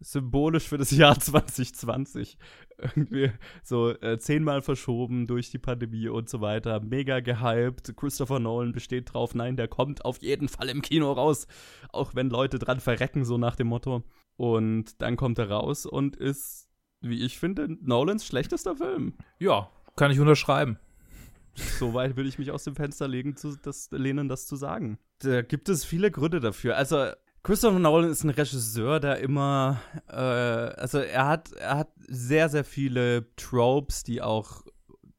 symbolisch für das Jahr 2020. Irgendwie so äh, zehnmal verschoben durch die Pandemie und so weiter. Mega gehypt. Christopher Nolan besteht drauf, nein, der kommt auf jeden Fall im Kino raus. Auch wenn Leute dran verrecken, so nach dem Motto. Und dann kommt er raus und ist, wie ich finde, Nolans schlechtester Film. Ja, kann ich unterschreiben. Soweit würde ich mich aus dem Fenster legen, zu, das, lehnen, das zu sagen. Da gibt es viele Gründe dafür. Also, Christopher Nolan ist ein Regisseur, der immer, äh, also er hat, er hat sehr, sehr viele Tropes, die auch,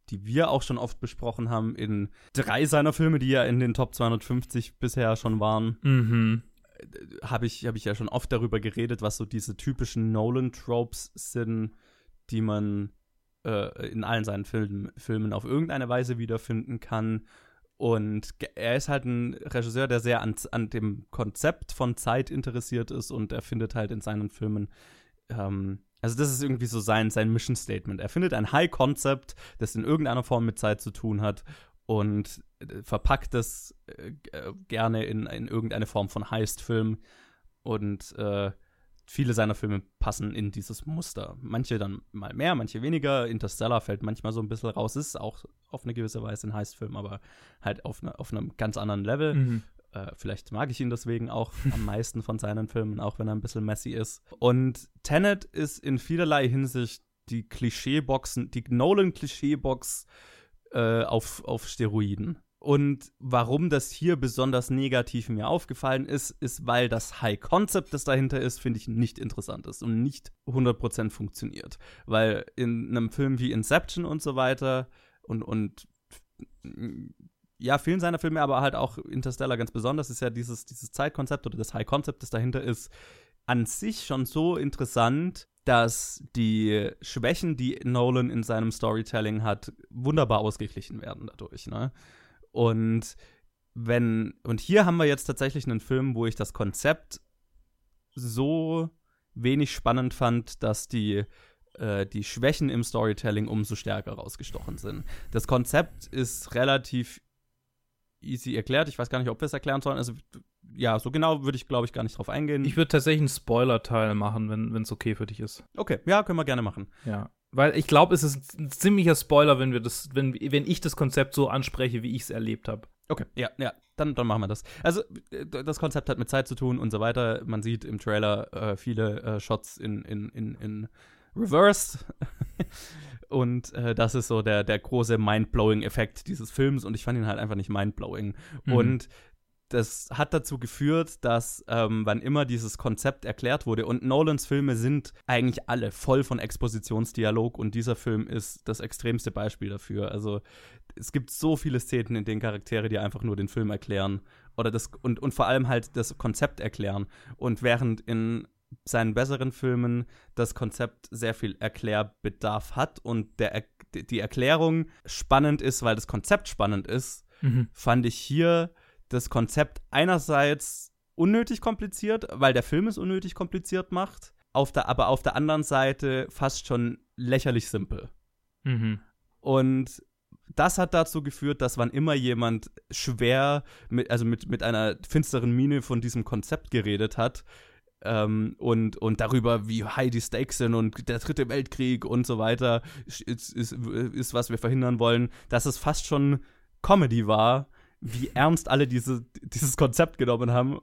die wir auch schon oft besprochen haben in drei seiner Filme, die ja in den Top 250 bisher schon waren. Mhm. Habe ich, hab ich ja schon oft darüber geredet, was so diese typischen Nolan-Tropes sind, die man äh, in allen seinen Film, Filmen auf irgendeine Weise wiederfinden kann und er ist halt ein Regisseur, der sehr an, an dem Konzept von Zeit interessiert ist und er findet halt in seinen Filmen, ähm, also das ist irgendwie so sein, sein Mission Statement. Er findet ein High Concept, das in irgendeiner Form mit Zeit zu tun hat und äh, verpackt das äh, gerne in, in irgendeine Form von Heist-Film und äh, viele seiner Filme passen in dieses Muster. Manche dann mal mehr, manche weniger. Interstellar fällt manchmal so ein bisschen raus. Ist auch auf eine gewisse Weise ein Heistfilm, aber halt auf, ne, auf einem ganz anderen Level. Mhm. Äh, vielleicht mag ich ihn deswegen auch am meisten von seinen Filmen, auch wenn er ein bisschen messy ist. Und Tenet ist in vielerlei Hinsicht die Klischeeboxen, die Nolan-Klischeebox äh, auf, auf Steroiden. Und warum das hier besonders negativ mir aufgefallen ist, ist, weil das High-Concept, das dahinter ist, finde ich nicht interessant ist und nicht 100% funktioniert. Weil in einem Film wie Inception und so weiter und, und ja, vielen seiner Filme, aber halt auch Interstellar ganz besonders, ist ja dieses, dieses Zeitkonzept oder das High-Concept, das dahinter ist, an sich schon so interessant, dass die Schwächen, die Nolan in seinem Storytelling hat, wunderbar ausgeglichen werden dadurch. Ne? Und wenn, und hier haben wir jetzt tatsächlich einen Film, wo ich das Konzept so wenig spannend fand, dass die, äh, die Schwächen im Storytelling umso stärker rausgestochen sind. Das Konzept ist relativ easy erklärt. Ich weiß gar nicht, ob wir es erklären sollen. Also, ja, so genau würde ich, glaube ich, gar nicht drauf eingehen. Ich würde tatsächlich einen Spoiler-Teil machen, wenn es okay für dich ist. Okay, ja, können wir gerne machen. Ja. Weil ich glaube, es ist ein ziemlicher Spoiler, wenn wir das, wenn, wenn ich das Konzept so anspreche, wie ich es erlebt habe. Okay, ja, ja, dann, dann machen wir das. Also, äh, das Konzept hat mit Zeit zu tun und so weiter. Man sieht im Trailer äh, viele äh, Shots in, in, in, in Reverse. und äh, das ist so der, der große Mind-Blowing-Effekt dieses Films und ich fand ihn halt einfach nicht mind-blowing. Mhm. Und das hat dazu geführt, dass ähm, wann immer dieses Konzept erklärt wurde, und Nolans Filme sind eigentlich alle voll von Expositionsdialog und dieser Film ist das extremste Beispiel dafür. Also es gibt so viele Szenen, in denen Charaktere dir einfach nur den Film erklären oder das und, und vor allem halt das Konzept erklären. Und während in seinen besseren Filmen das Konzept sehr viel Erklärbedarf hat und der, die Erklärung spannend ist, weil das Konzept spannend ist, mhm. fand ich hier das Konzept einerseits unnötig kompliziert, weil der Film es unnötig kompliziert macht, auf der, aber auf der anderen Seite fast schon lächerlich simpel. Mhm. Und das hat dazu geführt, dass wann immer jemand schwer, mit, also mit, mit einer finsteren Miene von diesem Konzept geredet hat, ähm, und, und darüber, wie high die Stakes sind und der dritte Weltkrieg und so weiter ist, ist, ist was wir verhindern wollen, dass es fast schon Comedy war, wie ernst alle diese, dieses Konzept genommen haben,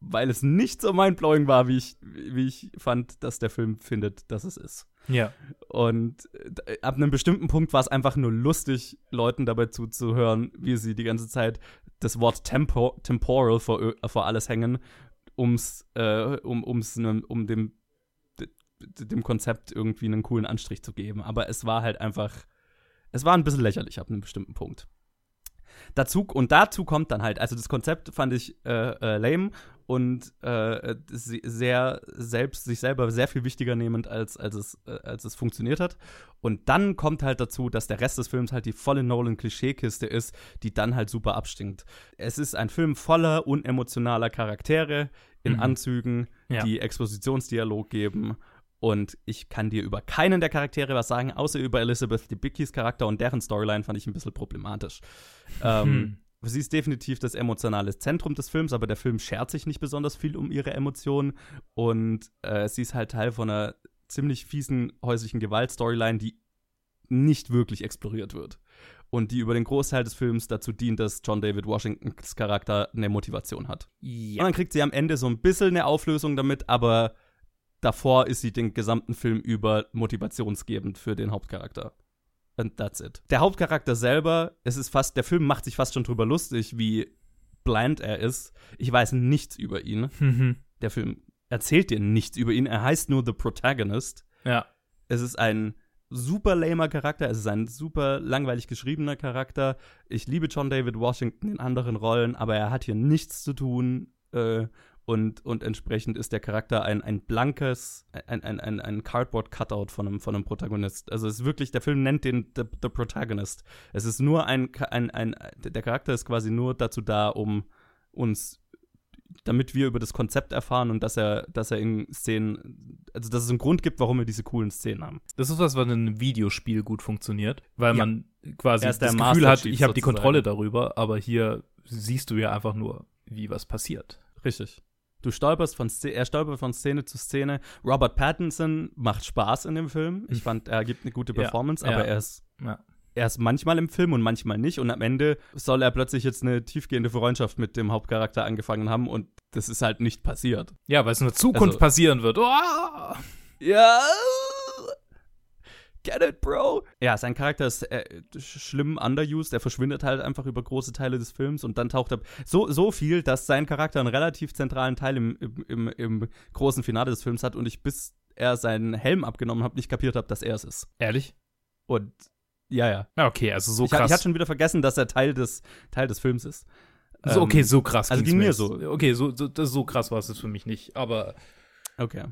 weil es nicht so mindblowing war, wie ich, wie ich fand, dass der Film findet, dass es ist. Ja. Und äh, ab einem bestimmten Punkt war es einfach nur lustig, Leuten dabei zuzuhören, wie sie die ganze Zeit das Wort Tempo, temporal vor, vor alles hängen um's, äh, um, um's, ne, um dem, dem Konzept irgendwie einen coolen Anstrich zu geben. Aber es war halt einfach, es war ein bisschen lächerlich ab einem bestimmten Punkt. Dazu, und dazu kommt dann halt, also das Konzept fand ich äh, äh, lame und äh, sehr selbst, sich selber sehr viel wichtiger nehmend, als, als, es, äh, als es funktioniert hat. Und dann kommt halt dazu, dass der Rest des Films halt die volle Nolan-Klischeekiste ist, die dann halt super abstinkt. Es ist ein Film voller unemotionaler Charaktere in mhm. Anzügen, ja. die Expositionsdialog geben und ich kann dir über keinen der Charaktere was sagen, außer über Elizabeth Debicki's Charakter und deren Storyline fand ich ein bisschen problematisch. Ähm, hm. Ähm, sie ist definitiv das emotionale Zentrum des Films, aber der Film schert sich nicht besonders viel um ihre Emotionen und äh, sie ist halt Teil von einer ziemlich fiesen häuslichen Gewalt-Storyline, die nicht wirklich exploriert wird. Und die über den Großteil des Films dazu dient, dass John David Washingtons Charakter eine Motivation hat. Ja. Und dann kriegt sie am Ende so ein bisschen eine Auflösung damit, aber davor ist sie den gesamten Film über motivationsgebend für den Hauptcharakter. And that's it. Der Hauptcharakter selber, es ist fast, der Film macht sich fast schon drüber lustig, wie bland er ist. Ich weiß nichts über ihn. Mhm. Der Film erzählt dir nichts über ihn. Er heißt nur The Protagonist. Ja. Es ist ein super lamer Charakter, es ist ein super langweilig geschriebener Charakter. Ich liebe John David Washington in anderen Rollen, aber er hat hier nichts zu tun. Äh, und, und entsprechend ist der Charakter ein, ein blankes, ein, ein, ein, ein Cardboard-Cutout von einem, von einem Protagonist. Also es ist wirklich, der Film nennt den The, the Protagonist. Es ist nur ein, ein, ein, der Charakter ist quasi nur dazu da, um uns damit wir über das Konzept erfahren und dass er, dass er in Szenen, also dass es einen Grund gibt, warum wir diese coolen Szenen haben. Das ist was, was in einem Videospiel gut funktioniert, weil ja. man quasi das Gefühl hat, ich habe die Kontrolle darüber, aber hier siehst du ja einfach nur, wie was passiert. Richtig. Du stolperst von Szene, er stolpert von Szene zu Szene. Robert Pattinson macht Spaß in dem Film. Ich fand, er gibt eine gute Performance, ja, aber ja. er ist ja. er ist manchmal im Film und manchmal nicht. Und am Ende soll er plötzlich jetzt eine tiefgehende Freundschaft mit dem Hauptcharakter angefangen haben und das ist halt nicht passiert. Ja, weil es in der Zukunft also, passieren wird. Oh! Ja. Get it, Bro? Ja, sein Charakter ist äh, schlimm underused. Er verschwindet halt einfach über große Teile des Films und dann taucht er so, so viel, dass sein Charakter einen relativ zentralen Teil im, im, im, im großen Finale des Films hat und ich bis er seinen Helm abgenommen habe, nicht kapiert habe, dass er es ist. Ehrlich? Und ja, ja. Okay, also so ich, krass. Ich hatte schon wieder vergessen, dass er Teil des, Teil des Films ist. so, okay, so krass. also ging mir jetzt. so. Okay, so, so, das, so krass war es jetzt für mich nicht, aber Okay.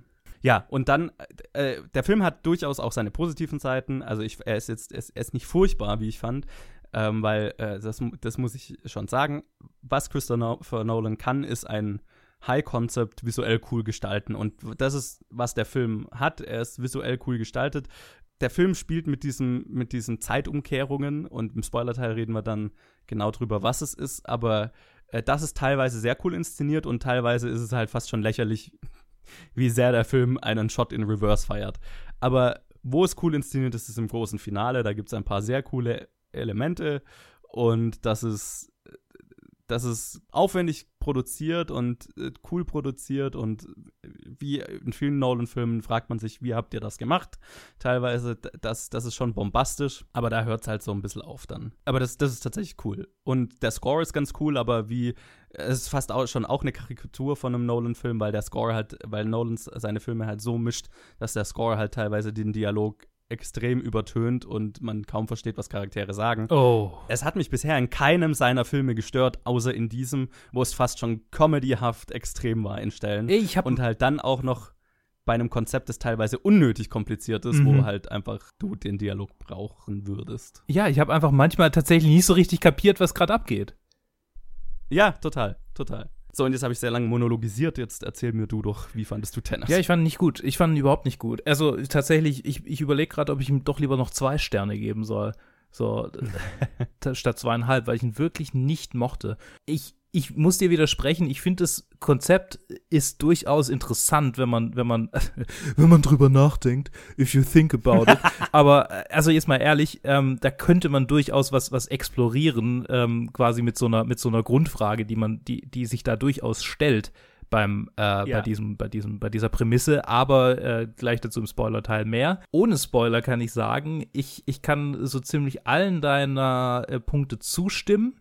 Ja, und dann, äh, der Film hat durchaus auch seine positiven Seiten. Also ich, er ist jetzt, er ist, nicht furchtbar, wie ich fand, ähm, weil äh, das, das muss ich schon sagen. Was Christopher Nolan kann, ist ein High-Concept visuell cool gestalten. Und das ist, was der Film hat. Er ist visuell cool gestaltet. Der Film spielt mit diesen, mit diesen Zeitumkehrungen und im Spoiler-Teil reden wir dann genau drüber, was es ist. Aber äh, das ist teilweise sehr cool inszeniert und teilweise ist es halt fast schon lächerlich, wie sehr der Film einen Shot in Reverse feiert. Aber wo es cool inszeniert ist, ist im großen Finale. Da gibt es ein paar sehr coole Elemente und das ist, das ist aufwendig produziert und äh, cool produziert und wie in vielen Nolan-Filmen fragt man sich, wie habt ihr das gemacht? Teilweise, das, das ist schon bombastisch, aber da hört es halt so ein bisschen auf dann. Aber das, das ist tatsächlich cool. Und der Score ist ganz cool, aber wie, es ist fast auch schon auch eine Karikatur von einem Nolan-Film, weil der Score halt, weil Nolan seine Filme halt so mischt, dass der Score halt teilweise den Dialog extrem übertönt und man kaum versteht, was Charaktere sagen. oh. Es hat mich bisher in keinem seiner Filme gestört, außer in diesem, wo es fast schon comedyhaft extrem war in Stellen. Ich habe Und halt dann auch noch bei einem Konzept, das teilweise unnötig kompliziert ist, Mhm. wo halt einfach du den Dialog brauchen würdest. ja, ich habe einfach manchmal tatsächlich nicht so richtig kapiert, was gerade abgeht. Ja, total, total. So, und jetzt habe ich sehr lange monologisiert. Jetzt erzähl mir du doch, wie fandest du Tennis? Ja, ich fand ihn nicht gut. Ich fand ihn überhaupt nicht gut. Also tatsächlich, ich, ich überlege gerade, ob ich ihm doch lieber noch zwei Sterne geben soll. So, äh, statt zweieinhalb, weil ich ihn wirklich nicht mochte. Ich, ich muss dir widersprechen, ich finde das Konzept ist durchaus interessant, wenn man, wenn man, wenn man drüber nachdenkt, if you think about it. Aber also jetzt mal ehrlich, ähm, da könnte man durchaus was, was explorieren, ähm, quasi mit so einer, mit so einer Grundfrage, die man, die, die sich da durchaus stellt beim äh, bei Ja. diesem bei diesem bei dieser Prämisse, aber äh, gleich dazu im Spoiler-Teil mehr. Ohne Spoiler kann ich sagen, ich ich kann so ziemlich allen deiner äh, Punkte zustimmen.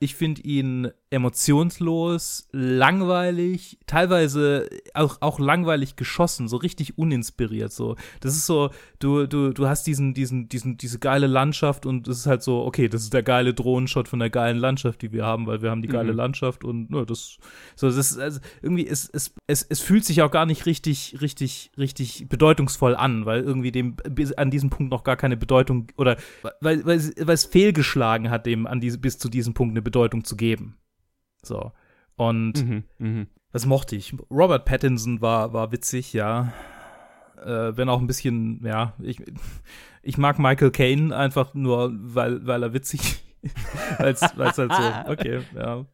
Ich finde ihn emotionslos, langweilig, teilweise auch, auch langweilig geschossen, so richtig uninspiriert. So, das ist so, du, du, du hast diesen, diesen, diesen, diese geile Landschaft und es ist halt so, okay, das ist der geile Drohnenshot von der geilen Landschaft, die wir haben, weil wir haben die geile Mhm. Landschaft und ne, das, so, das ist also irgendwie, es, es, es, es fühlt sich auch gar nicht richtig, richtig, richtig bedeutungsvoll an, weil irgendwie dem an diesem Punkt noch gar keine Bedeutung oder weil, weil, es- weil es fehlgeschlagen hat, dem an diese, bis zu diesem Punkt eine Bedeutung zu geben. So. Und Mhm, mhm. was mochte ich? Robert Pattinson war, war witzig, ja. Äh, wenn auch ein bisschen, ja, ich, ich mag Michael Caine einfach nur, weil, weil er witzig weil es halt so, okay, ja.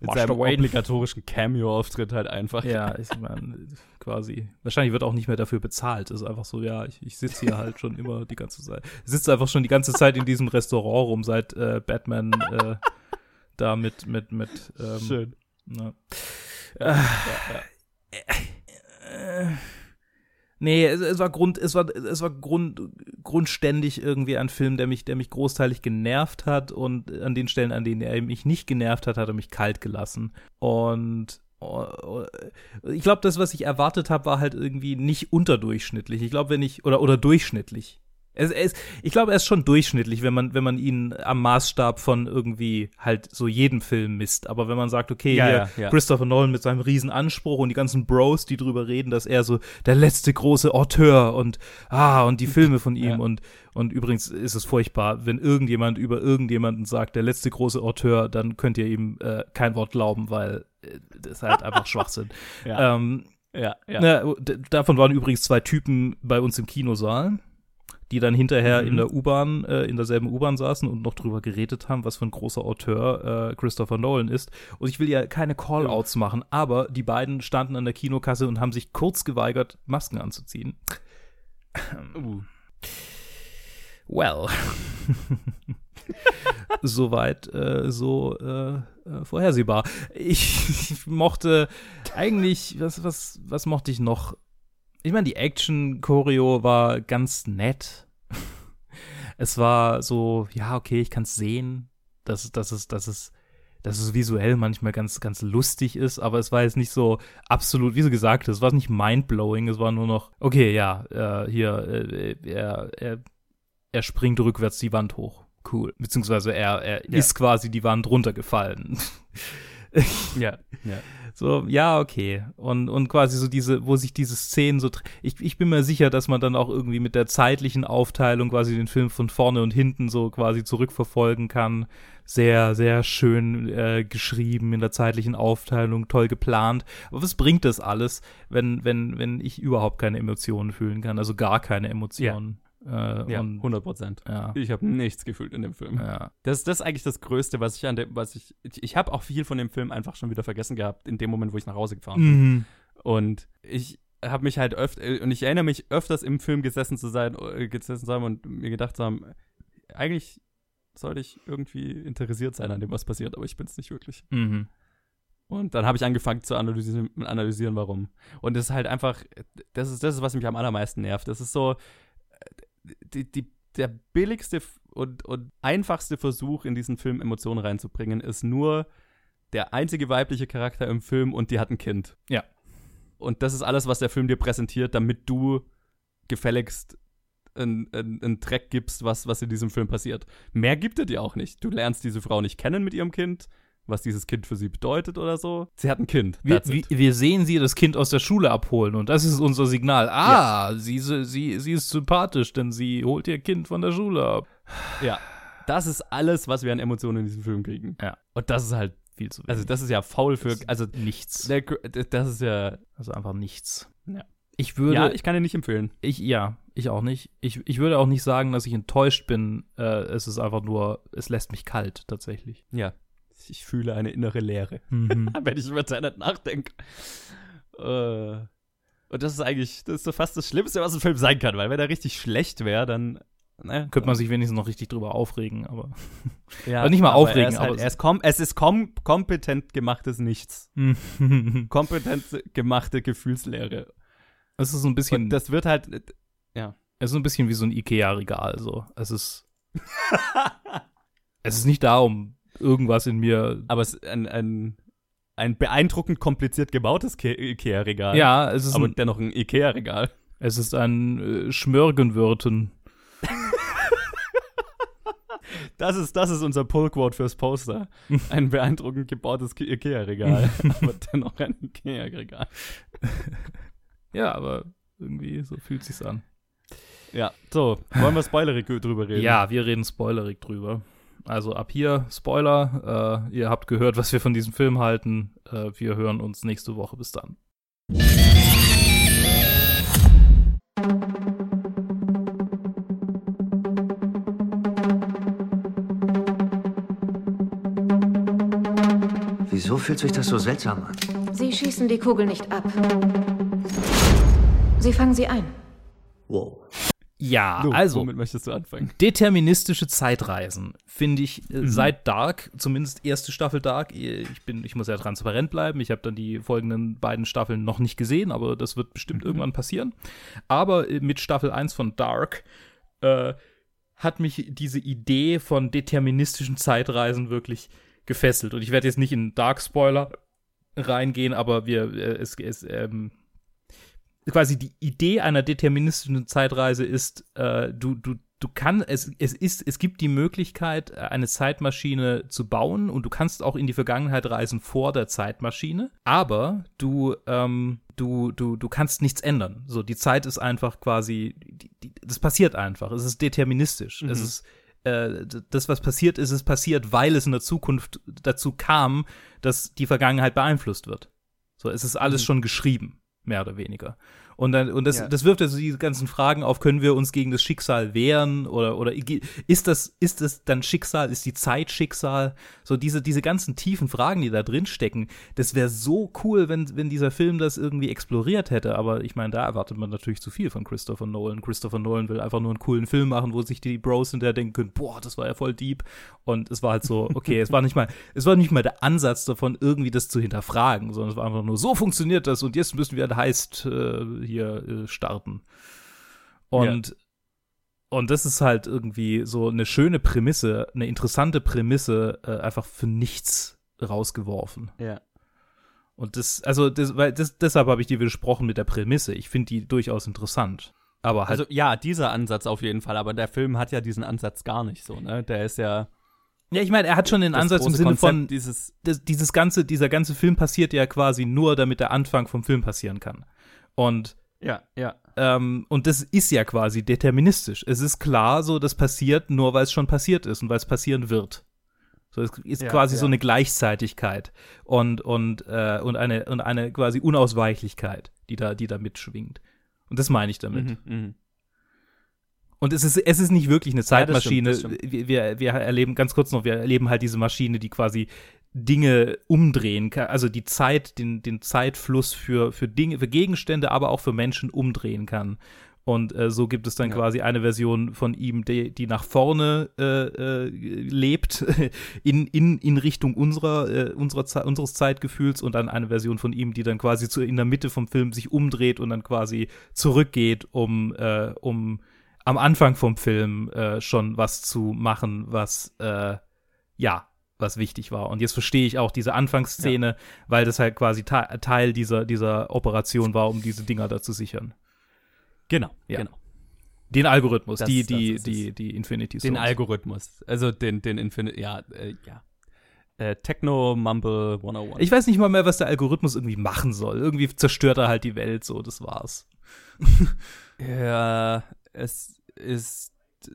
Mit Master seinem Wayne. obligatorischen Cameo-Auftritt halt einfach. Ja, ich meine, quasi. Wahrscheinlich wird auch nicht mehr dafür bezahlt. ist einfach so, ja, ich, ich sitze hier halt schon immer die ganze Zeit. Sitze einfach schon die ganze Zeit in diesem Restaurant rum, seit äh, Batman äh, da mit, mit, mit, ähm, Schön. Ne. Äh, äh, nee, es, es war Grund, es war, es war Grund, grundständig irgendwie ein Film, der mich, der mich großteilig genervt hat und an den Stellen, an denen er mich nicht genervt hat, hat er mich kalt gelassen. Und oh, oh, ich glaube, das, was ich erwartet habe, war halt irgendwie nicht unterdurchschnittlich. Ich glaube, wenn ich, oder, oder durchschnittlich. Es, es, ich glaube, er ist schon durchschnittlich, wenn man, wenn man ihn am Maßstab von irgendwie halt so jedem Film misst. Aber wenn man sagt, okay, Ja, hier ja, ja. Christopher Nolan mit seinem riesen Anspruch und die ganzen Bros, die drüber reden, dass er so der letzte große Auteur und ah und die Filme von ihm und und übrigens ist es furchtbar, wenn irgendjemand über irgendjemanden sagt, der letzte große Auteur, dann könnt ihr ihm äh, kein Wort glauben, weil äh, das ist halt einfach Schwachsinn. Ja, Ähm, ja, ja. na, davon waren übrigens zwei Typen bei uns im Kinosaal, die dann hinterher Mhm. in der U-Bahn, äh, in derselben U-Bahn saßen und noch drüber geredet haben, was für ein großer Auteur äh, Christopher Nolan ist. Und ich will ja keine Call-outs machen, aber die beiden standen an der Kinokasse und haben sich kurz geweigert, Masken anzuziehen. Uh. Well. Soweit äh, so äh, äh, vorhersehbar. Ich, ich mochte eigentlich, was, was, was mochte ich noch? Ich meine, die Action-Choreo war ganz nett. Es war so, ja, okay, ich kann es sehen, dass, dass, es, dass, es, dass es visuell manchmal ganz, ganz lustig ist, aber es war jetzt nicht so absolut, wie du gesagt hast, es war nicht mindblowing, es war nur noch, okay, ja, äh, hier, äh, er, er, er springt rückwärts die Wand hoch. Cool. Beziehungsweise er, er Ja. ist quasi die Wand runtergefallen. Ja, ja. So, ja, okay. Und, und quasi so diese, wo sich diese Szenen so. Ich, ich bin mir sicher, dass man dann auch irgendwie mit der zeitlichen Aufteilung quasi den Film von vorne und hinten so quasi zurückverfolgen kann. Sehr, sehr schön äh, geschrieben in der zeitlichen Aufteilung, toll geplant. Aber was bringt das alles, wenn, wenn, wenn ich überhaupt keine Emotionen fühlen kann? Also gar keine Emotionen. Äh, Ja, und, 100 Prozent. ja. Ich habe nichts gefühlt in dem Film. ja. Das, das ist eigentlich das Größte, was ich an dem, was ich, ich, ich habe auch viel von dem Film einfach schon wieder vergessen gehabt, in dem Moment, wo ich nach Hause gefahren bin. Mhm. Und ich habe mich halt öfter, und ich erinnere mich öfters im Film gesessen zu sein, äh, gesessen zu haben und mir gedacht zu haben, eigentlich sollte ich irgendwie interessiert sein an dem, was passiert, aber ich bin es nicht wirklich. Mhm. Und dann habe ich angefangen zu analysieren, analysieren, warum. Und das ist halt einfach, das ist das, ist, was mich am allermeisten nervt. Das ist so, äh, die, die, der billigste und, und einfachste Versuch, in diesen Film Emotionen reinzubringen, ist nur der einzige weibliche Charakter im Film und die hat ein Kind. Ja. Und das ist alles, was der Film dir präsentiert, damit du gefälligst einen, einen, einen Track gibst, was, was in diesem Film passiert. Mehr gibt er dir auch nicht. Du lernst diese Frau nicht kennen mit ihrem Kind, was dieses Kind für sie bedeutet oder so. Sie hat ein Kind. Wir, wir, sehen sie das Kind aus der Schule abholen und das ist unser Signal. Ah, sie, sie, sie ist sympathisch, denn sie holt ihr Kind von der Schule ab. Ja. Das ist alles, was wir an Emotionen in diesem Film kriegen. Ja. Und das ist halt, Viel zu wenig. also das ist ja faul für, also nichts. der, das ist ja, Also einfach nichts. Ja. Ich würde, ja, ich, ich kann ihn nicht empfehlen. ja, ich auch nicht. Ich, ich würde auch nicht sagen, dass ich enttäuscht bin. Äh, es ist einfach nur, es lässt mich kalt, tatsächlich. Ja. Ich fühle eine innere Leere, Mhm. wenn ich über Tenet nachdenke. Äh, und das ist eigentlich, das ist so fast das Schlimmste, was ein Film sein kann, weil wenn er richtig schlecht wäre, dann, ne, Könnte man sich wenigstens noch richtig drüber aufregen, aber. ja, aber nicht mal aber aufregen, er ist halt, aber- er ist kom es ist kom kompetent gemachtes Nichts. Kompetent gemachte Gefühlslehre. es ist so ein bisschen, Und das wird halt, es ist so ein bisschen wie so ein Ikea-Regal, so. Es ist, es ist nicht da, um irgendwas in mir aber es ist ein, ein, ein beeindruckend kompliziert gebautes Ke Ikea-Regal. Ja, es ist, aber ein, dennoch ein Ikea-Regal. es ist ein äh, Schmörgenwürten. Das ist, das ist unser Pull-Quote fürs Poster. Ein beeindruckend gebautes Ke- Ikea-Regal. aber dennoch ein Ikea-Regal. Ja, aber irgendwie so fühlt sich's an. Ja, so, wollen wir spoilerig drüber reden? Ja, wir reden spoilerig drüber. Also ab hier Spoiler. Äh, ihr habt gehört, was wir von diesem Film halten. Äh, wir hören uns nächste Woche. Bis dann. Wieso fühlt sich das so seltsam an? Sie schießen die Kugel nicht ab. Sie fangen sie ein. Wow. Ja, Lu, also Womit möchtest du anfangen? deterministische Zeitreisen finde ich äh, Mhm. seit Dark, zumindest erste Staffel Dark. Ich bin, ich muss ja transparent bleiben. Ich habe dann die folgenden beiden Staffeln noch nicht gesehen, aber das wird bestimmt Mhm. irgendwann passieren. Aber äh, mit Staffel 1 von Dark äh, hat mich diese Idee von deterministischen Zeitreisen wirklich gefesselt. Und ich werde jetzt nicht in Dark Spoiler reingehen, aber wir äh, es, es ähm, quasi die Idee einer deterministischen Zeitreise ist, äh, du, du, du kannst, es, es ist, es gibt die Möglichkeit, eine Zeitmaschine zu bauen und du kannst auch in die Vergangenheit reisen vor der Zeitmaschine, aber du, ähm, du, du, du kannst nichts ändern. So, die Zeit ist einfach quasi, die, die, das passiert einfach. Es ist deterministisch. Es ist, äh, das, was passiert ist, ist passiert, weil es in der Zukunft dazu kam, dass die Vergangenheit beeinflusst wird. So, es ist alles Mhm. schon geschrieben, mehr oder weniger. Und dann, und das, Ja. das wirft also diese ganzen Fragen auf, können wir uns gegen das Schicksal wehren oder, oder ist das, ist das dann Schicksal, ist die Zeit Schicksal? So diese, diese ganzen tiefen Fragen, die da drin stecken, das wäre so cool, wenn, wenn dieser Film das irgendwie exploriert hätte. Aber ich meine, da erwartet man natürlich zu viel von Christopher Nolan. Christopher Nolan will einfach nur einen coolen Film machen, wo sich die Bros hinterher denken können, boah, das war ja voll deep. Und es war halt so, okay, es war nicht mal, es war nicht mal der Ansatz davon, irgendwie das zu hinterfragen, sondern es war einfach nur, so funktioniert das und jetzt müssen wir ein Heist äh, hier äh, starten. Und Und das ist halt irgendwie so eine schöne Prämisse, eine interessante Prämisse, äh, einfach für nichts rausgeworfen. Ja. Und das, also das, weil das, deshalb habe ich dir widersprochen mit der Prämisse. Ich finde die durchaus interessant. Aber halt, Also ja, dieser Ansatz auf jeden Fall, aber der Film hat ja diesen Ansatz gar nicht so, ne? Der ist ja ja, ich meine, er hat schon den Ansatz im Sinne Konzept von, dieses das, dieses ganze, dieser ganze Film passiert ja quasi nur, damit der Anfang vom Film passieren kann. Und ja, ja. ähm, und das ist ja quasi deterministisch. Es ist klar, so das passiert nur, weil es schon passiert ist und weil es passieren wird. So es ist Ja, quasi ja. so eine Gleichzeitigkeit und und äh, und eine und eine quasi Unausweichlichkeit, die da die da mitschwingt. Und das meine ich damit. Mhm, mhm. Und es ist, es ist nicht wirklich eine Ja, das stimmt, Zeitmaschine. das stimmt. wir, wir erleben, ganz kurz noch, wir erleben halt diese Maschine, die quasi Dinge umdrehen kann, also die Zeit, den, den Zeitfluss für, für Dinge, für Gegenstände, aber auch für Menschen umdrehen kann. Und äh, so gibt es dann Ja. quasi eine Version von ihm, die, die nach vorne äh, äh, lebt, in, in, in Richtung unserer, äh, unserer unseres Zeitgefühls und dann eine Version von ihm, die dann quasi zu, in der Mitte vom Film sich umdreht und dann quasi zurückgeht, um, äh, um am Anfang vom Film äh, schon was zu machen, was ja, was wichtig war. Und jetzt verstehe ich auch diese Anfangsszene, weil das halt quasi te Teil dieser, dieser Operation war, um diese Dinger da zu sichern. Genau, Ja. genau. Den Algorithmus, Das- die, das die, ist die, die Infinity Den Stones. Algorithmus. Also den, den Infinite, ja, äh, ja. Äh, Techno Mumble 101. Ich weiß nicht mal mehr, was der Algorithmus irgendwie machen soll. Irgendwie zerstört er halt die Welt, so, das war's. Ja, es ist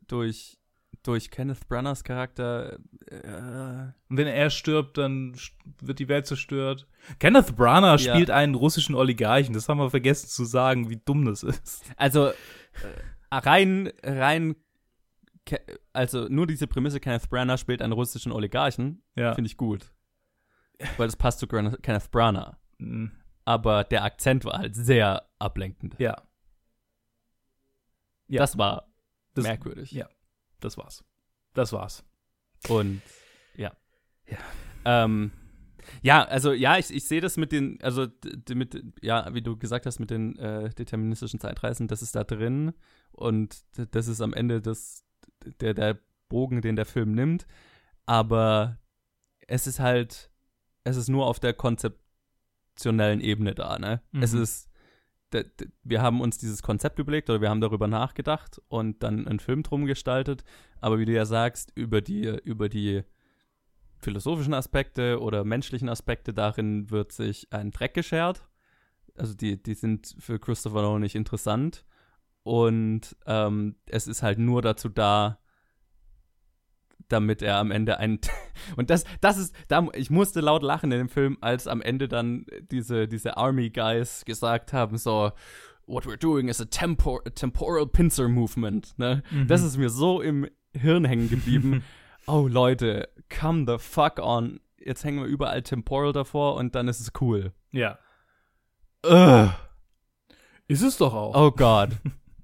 durch, durch Kenneth Branaghs Charakter. Äh, Und wenn er stirbt, dann wird die Welt zerstört. Kenneth Branagh Ja. spielt einen russischen Oligarchen. Das haben wir vergessen zu sagen, wie dumm das ist. also äh, rein, rein, also nur diese Prämisse, Kenneth Branagh spielt einen russischen Oligarchen, Ja. finde ich gut. Weil das passt zu Kenneth Branagh. Mm, Aber der Akzent war halt sehr ablenkend. Ja. Ja. Das war Das- merkwürdig. ja. Das war's. Das war's. Und ja. Ja. Ähm, ja, also ja, ich, ich sehe das mit den, also mit, ja, wie du gesagt hast, mit den äh, deterministischen Zeitreisen, das ist da drin und das ist am Ende das, der, der Bogen, den der Film nimmt. Aber es ist halt, es ist nur auf der konzeptionellen Ebene da, ne? Es Mhm. ist, d- d- wir haben uns dieses Konzept überlegt oder wir haben darüber nachgedacht und dann einen Film drum gestaltet. Aber wie du ja sagst, über die, über die philosophischen Aspekte oder menschlichen Aspekte darin wird sich ein Dreck geschert. Also die, die sind für Christopher Nolan nicht interessant. Und ähm, es ist halt nur dazu da, damit er am Ende ein und das das ist da ich musste laut lachen in dem Film als am Ende dann diese diese Army Guys gesagt haben so what we're doing is a, tempor a temporal pincer movement ne? Das ist mir so im Hirn hängen geblieben. Oh Leute come the fuck on. Jetzt hängen wir überall temporal davor und dann ist es cool. Ja. Ugh. Ist es doch auch. oh Gott.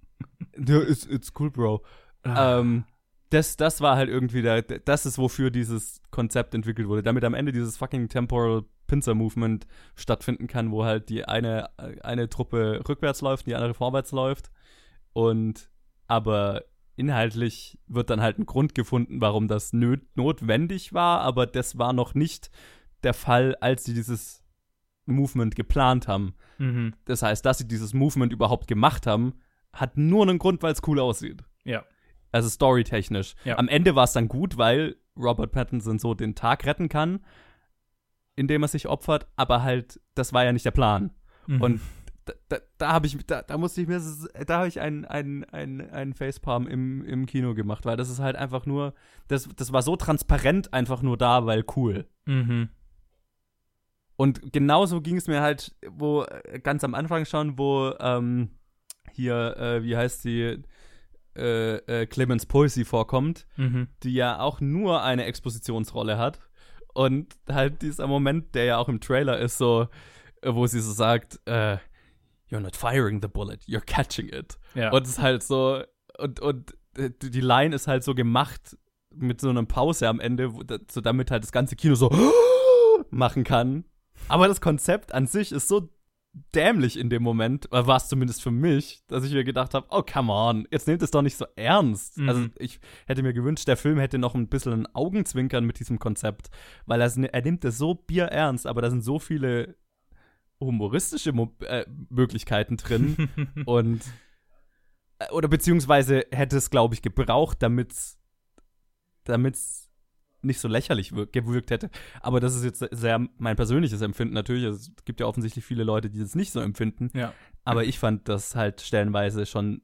It's, it's cool bro. Ähm, das, das war halt irgendwie der, das ist wofür dieses Konzept entwickelt wurde, damit am Ende dieses fucking Temporal Pincer Movement stattfinden kann, wo halt die eine, eine Truppe rückwärts läuft, die andere vorwärts läuft und aber inhaltlich wird dann halt ein Grund gefunden, warum das notwendig war, aber das war noch nicht der Fall, als sie dieses Movement geplant haben. Mhm. Das heißt, dass sie dieses Movement überhaupt gemacht haben, hat nur einen Grund, weil es cool aussieht. Ja. Also storytechnisch. Ja. Am Ende war es dann gut, weil Robert Pattinson so den Tag retten kann, indem er sich opfert, aber halt, das war ja nicht der Plan. Mhm. Und da, da, da habe ich, da, da musste ich mir, da habe ich einen, einen, einen, einen Facepalm im, im Kino gemacht, weil das ist halt einfach nur, das, das war so transparent einfach nur da, weil cool. Mhm. Und genauso ging es mir halt, wo äh, ganz am Anfang schon, wo ähm, hier, äh, wie heißt sie, äh, äh, Clemens Poesy vorkommt, Mhm. die ja auch nur eine Expositionsrolle hat. Und halt dieser Moment, der ja auch im Trailer ist, so, äh, wo sie so sagt, äh, You're not firing the bullet, you're catching it. Ja. Und es ist halt so, und, und äh, die Line ist halt so gemacht mit so einer Pause am Ende, wo, so damit halt das ganze Kino so machen kann. Aber das Konzept an sich ist so dämlich in dem Moment, war es zumindest für mich, dass ich mir gedacht habe, oh, come on, jetzt nehmt es doch nicht so ernst. Mhm. Also ich hätte mir gewünscht, der Film hätte noch ein bisschen ein Augenzwinkern mit diesem Konzept, weil er, er nimmt es so bierernst, aber da sind so viele humoristische Mo äh, Möglichkeiten drin und äh, oder beziehungsweise hätte es, glaube ich, gebraucht, damit es nicht so lächerlich wir gewirkt hätte. Aber das ist jetzt sehr mein persönliches Empfinden. Natürlich, es gibt ja offensichtlich viele Leute, die das nicht so empfinden. Ja. Aber ich fand das halt stellenweise schon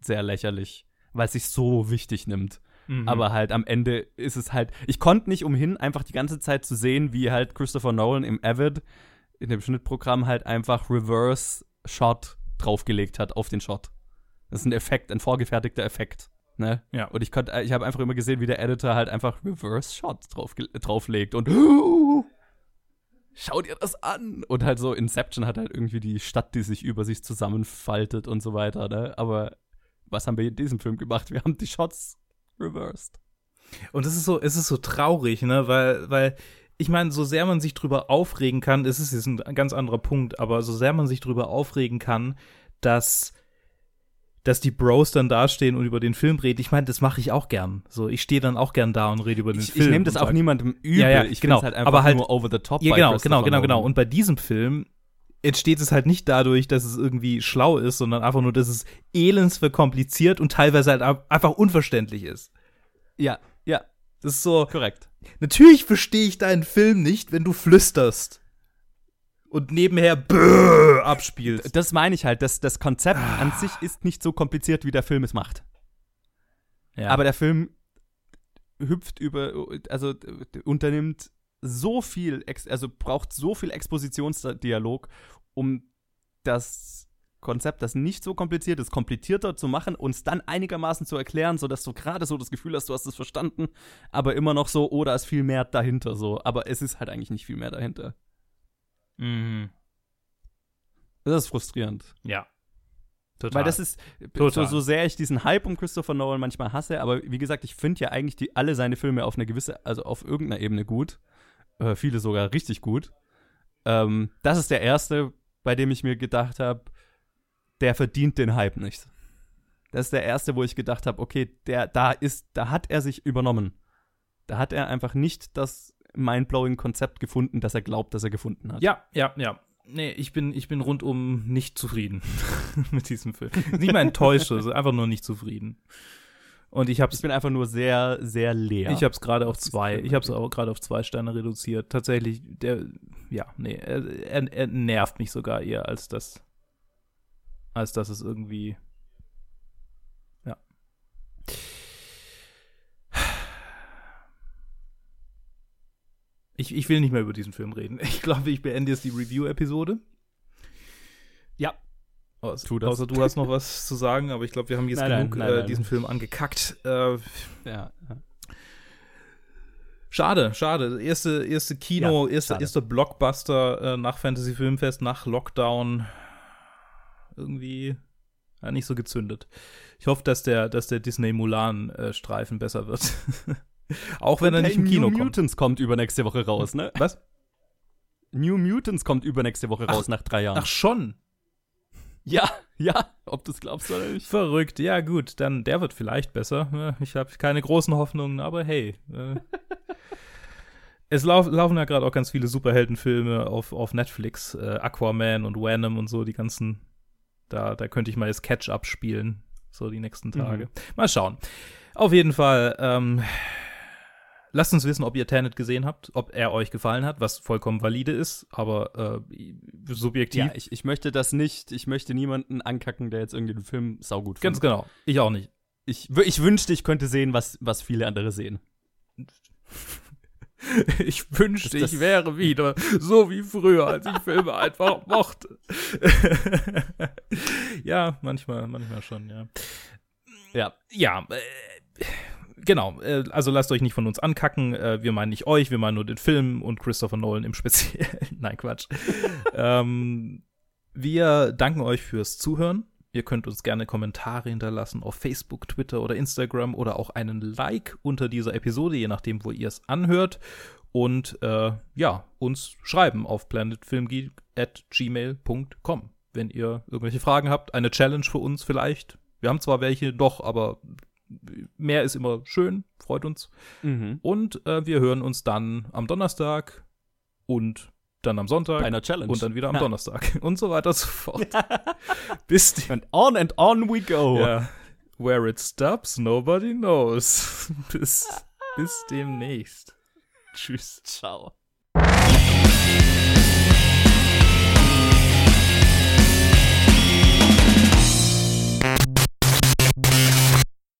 sehr lächerlich, weil es sich so wichtig nimmt. Mhm. Aber halt am Ende ist es halt, ich konnte nicht umhin, einfach die ganze Zeit zu sehen, wie halt Christopher Nolan im Avid in dem Schnittprogramm halt einfach Reverse Shot draufgelegt hat auf den Shot. Das ist ein Effekt, ein vorgefertigter Effekt. Ne? Ja. Und ich konnte, ich habe einfach immer gesehen, wie der Editor halt einfach Reverse Shot drauf, drauflegt und schau dir das an. Und halt so Inception hat halt irgendwie die Stadt, die sich über sich zusammenfaltet und so weiter. Ne? Aber was haben wir in diesem Film gemacht? Wir haben die Shots reversed. Und es ist so, es ist so traurig, ne, weil, weil ich meine, so sehr man sich drüber aufregen kann, es ist jetzt ein ganz anderer Punkt, aber so sehr man sich drüber aufregen kann, dass dass die Bros dann dastehen und über den Film reden. Ich meine, das mache ich auch gern. So, ich stehe dann auch gern da und rede über den ich, Film. Ich nehme das auch sag, niemandem übel. Ja, ja, ich genau. halt einfach Aber halt- nur over the top. Ja, genau, genau, genau, genau. Und bei diesem Film entsteht es halt nicht dadurch, dass es irgendwie schlau ist, sondern einfach nur, dass es elends verkompliziert und teilweise halt einfach unverständlich ist. Ja, ja, Das ist so, korrekt. natürlich verstehe ich deinen Film nicht, wenn du flüsterst und nebenher Böö abspielst. Das meine ich halt. Das, das Konzept Ah. an sich ist nicht so kompliziert, wie der Film es macht. Ja. Aber der Film hüpft über, also unternimmt so viel, also braucht so viel Expositionsdialog, um das Konzept, das nicht so kompliziert ist, komplizierter zu machen und es dann einigermaßen zu erklären, sodass du gerade so das Gefühl hast, du hast es verstanden, aber immer noch so, oh, da ist viel mehr dahinter so. Aber es ist halt eigentlich nicht viel mehr dahinter. Mhm. Das ist frustrierend. Ja. Total. Weil das ist, so, so sehr ich diesen Hype um Christopher Nolan manchmal hasse, aber wie gesagt, ich finde ja eigentlich die, alle seine Filme auf eine gewisse, also auf irgendeiner Ebene gut. Äh, viele sogar richtig gut. Ähm, das ist der erste, bei dem ich mir gedacht habe, der verdient den Hype nicht. Das ist der erste, wo ich gedacht habe, okay, der, da ist, da hat er sich übernommen. Da hat er einfach nicht das mindblowing Konzept gefunden, das er glaubt, dass er gefunden hat. Ja, ja, ja. Nee, ich bin, ich bin rundum nicht zufrieden mit diesem Film. Nicht mal enttäuscht, also einfach nur nicht zufrieden. Und ich Ich hab's, bin einfach nur sehr, sehr leer. ich hab's gerade auf zwei, ich hab's auch gerade auf zwei Sterne reduziert. Tatsächlich, der, ja, nee, er, er, er nervt mich sogar eher als das, als dass es irgendwie, ja. Ich, ich will nicht mehr über diesen Film reden. Ich glaube, ich beende jetzt die Review-Episode. Ja. Aus, Tu das. Außer du hast noch was zu sagen, aber ich glaube, wir haben jetzt Nein, genug nein, äh, nein. diesen Film angekackt. Äh, ja, ja. schade, schade. Erste, erste Kino, Ja, erster, schade. erster Blockbuster äh, nach Fantasy Filmfest, nach Lockdown. Irgendwie ja, nicht so gezündet. Ich hoffe, dass der, dass der Disney Mulan äh, besser wird. Auch wenn er Und nicht hey, im Kino New kommt. Mutants kommt übernächste Woche raus, ne? Was? New Mutants kommt übernächste Woche raus nach drei Jahren. Ach schon. ja, ja, ob du es glaubst oder nicht. Verrückt. Ja, gut, dann der wird vielleicht besser. Ich habe keine großen Hoffnungen, aber hey. Äh, es lauf, laufen ja gerade auch ganz viele Superheldenfilme auf, auf Netflix. Äh, Aquaman und Venom und so, die ganzen. Da, da könnte ich mal das Catch-up spielen. So die nächsten Tage. Mhm. Mal schauen. Auf jeden Fall, ähm, lasst uns wissen, ob ihr Tenet gesehen habt, ob er euch gefallen hat, was vollkommen valide ist, aber äh, subjektiv. Ja, ich, ich möchte das nicht. Ich möchte niemanden ankacken, der jetzt irgendwie den Film saugut ganz findet. genau. Ich auch nicht. Ich, ich wünschte, ich könnte sehen, was, was viele andere sehen. Ich wünschte, ich wäre wieder so wie früher, als ich Filme einfach mochte. ja, manchmal, manchmal schon, ja. Ja. Ja, äh, genau. Äh, also lasst euch nicht von uns ankacken. Äh, wir meinen nicht euch, wir meinen nur den Film und Christopher Nolan im Speziellen. Nein, Quatsch. ähm, wir danken euch fürs Zuhören. Ihr könnt uns gerne Kommentare hinterlassen auf Facebook, Twitter oder Instagram oder auch einen Like unter dieser Episode, je nachdem, wo ihr es anhört. Und äh, ja, uns schreiben auf planetfilmgeek at gmail.com. Wenn ihr irgendwelche Fragen habt, eine Challenge für uns vielleicht. Wir haben zwar welche, doch, aber mehr ist immer schön, freut uns. Mhm. Und äh, wir hören uns dann am Donnerstag und dann am Sonntag Bei einer Challenge. und dann wieder am Ja. Donnerstag und so weiter und so fort. Bis die, And on and on we go. ja, where it stops, nobody knows. bis, bis demnächst. Tschüss. Ciao.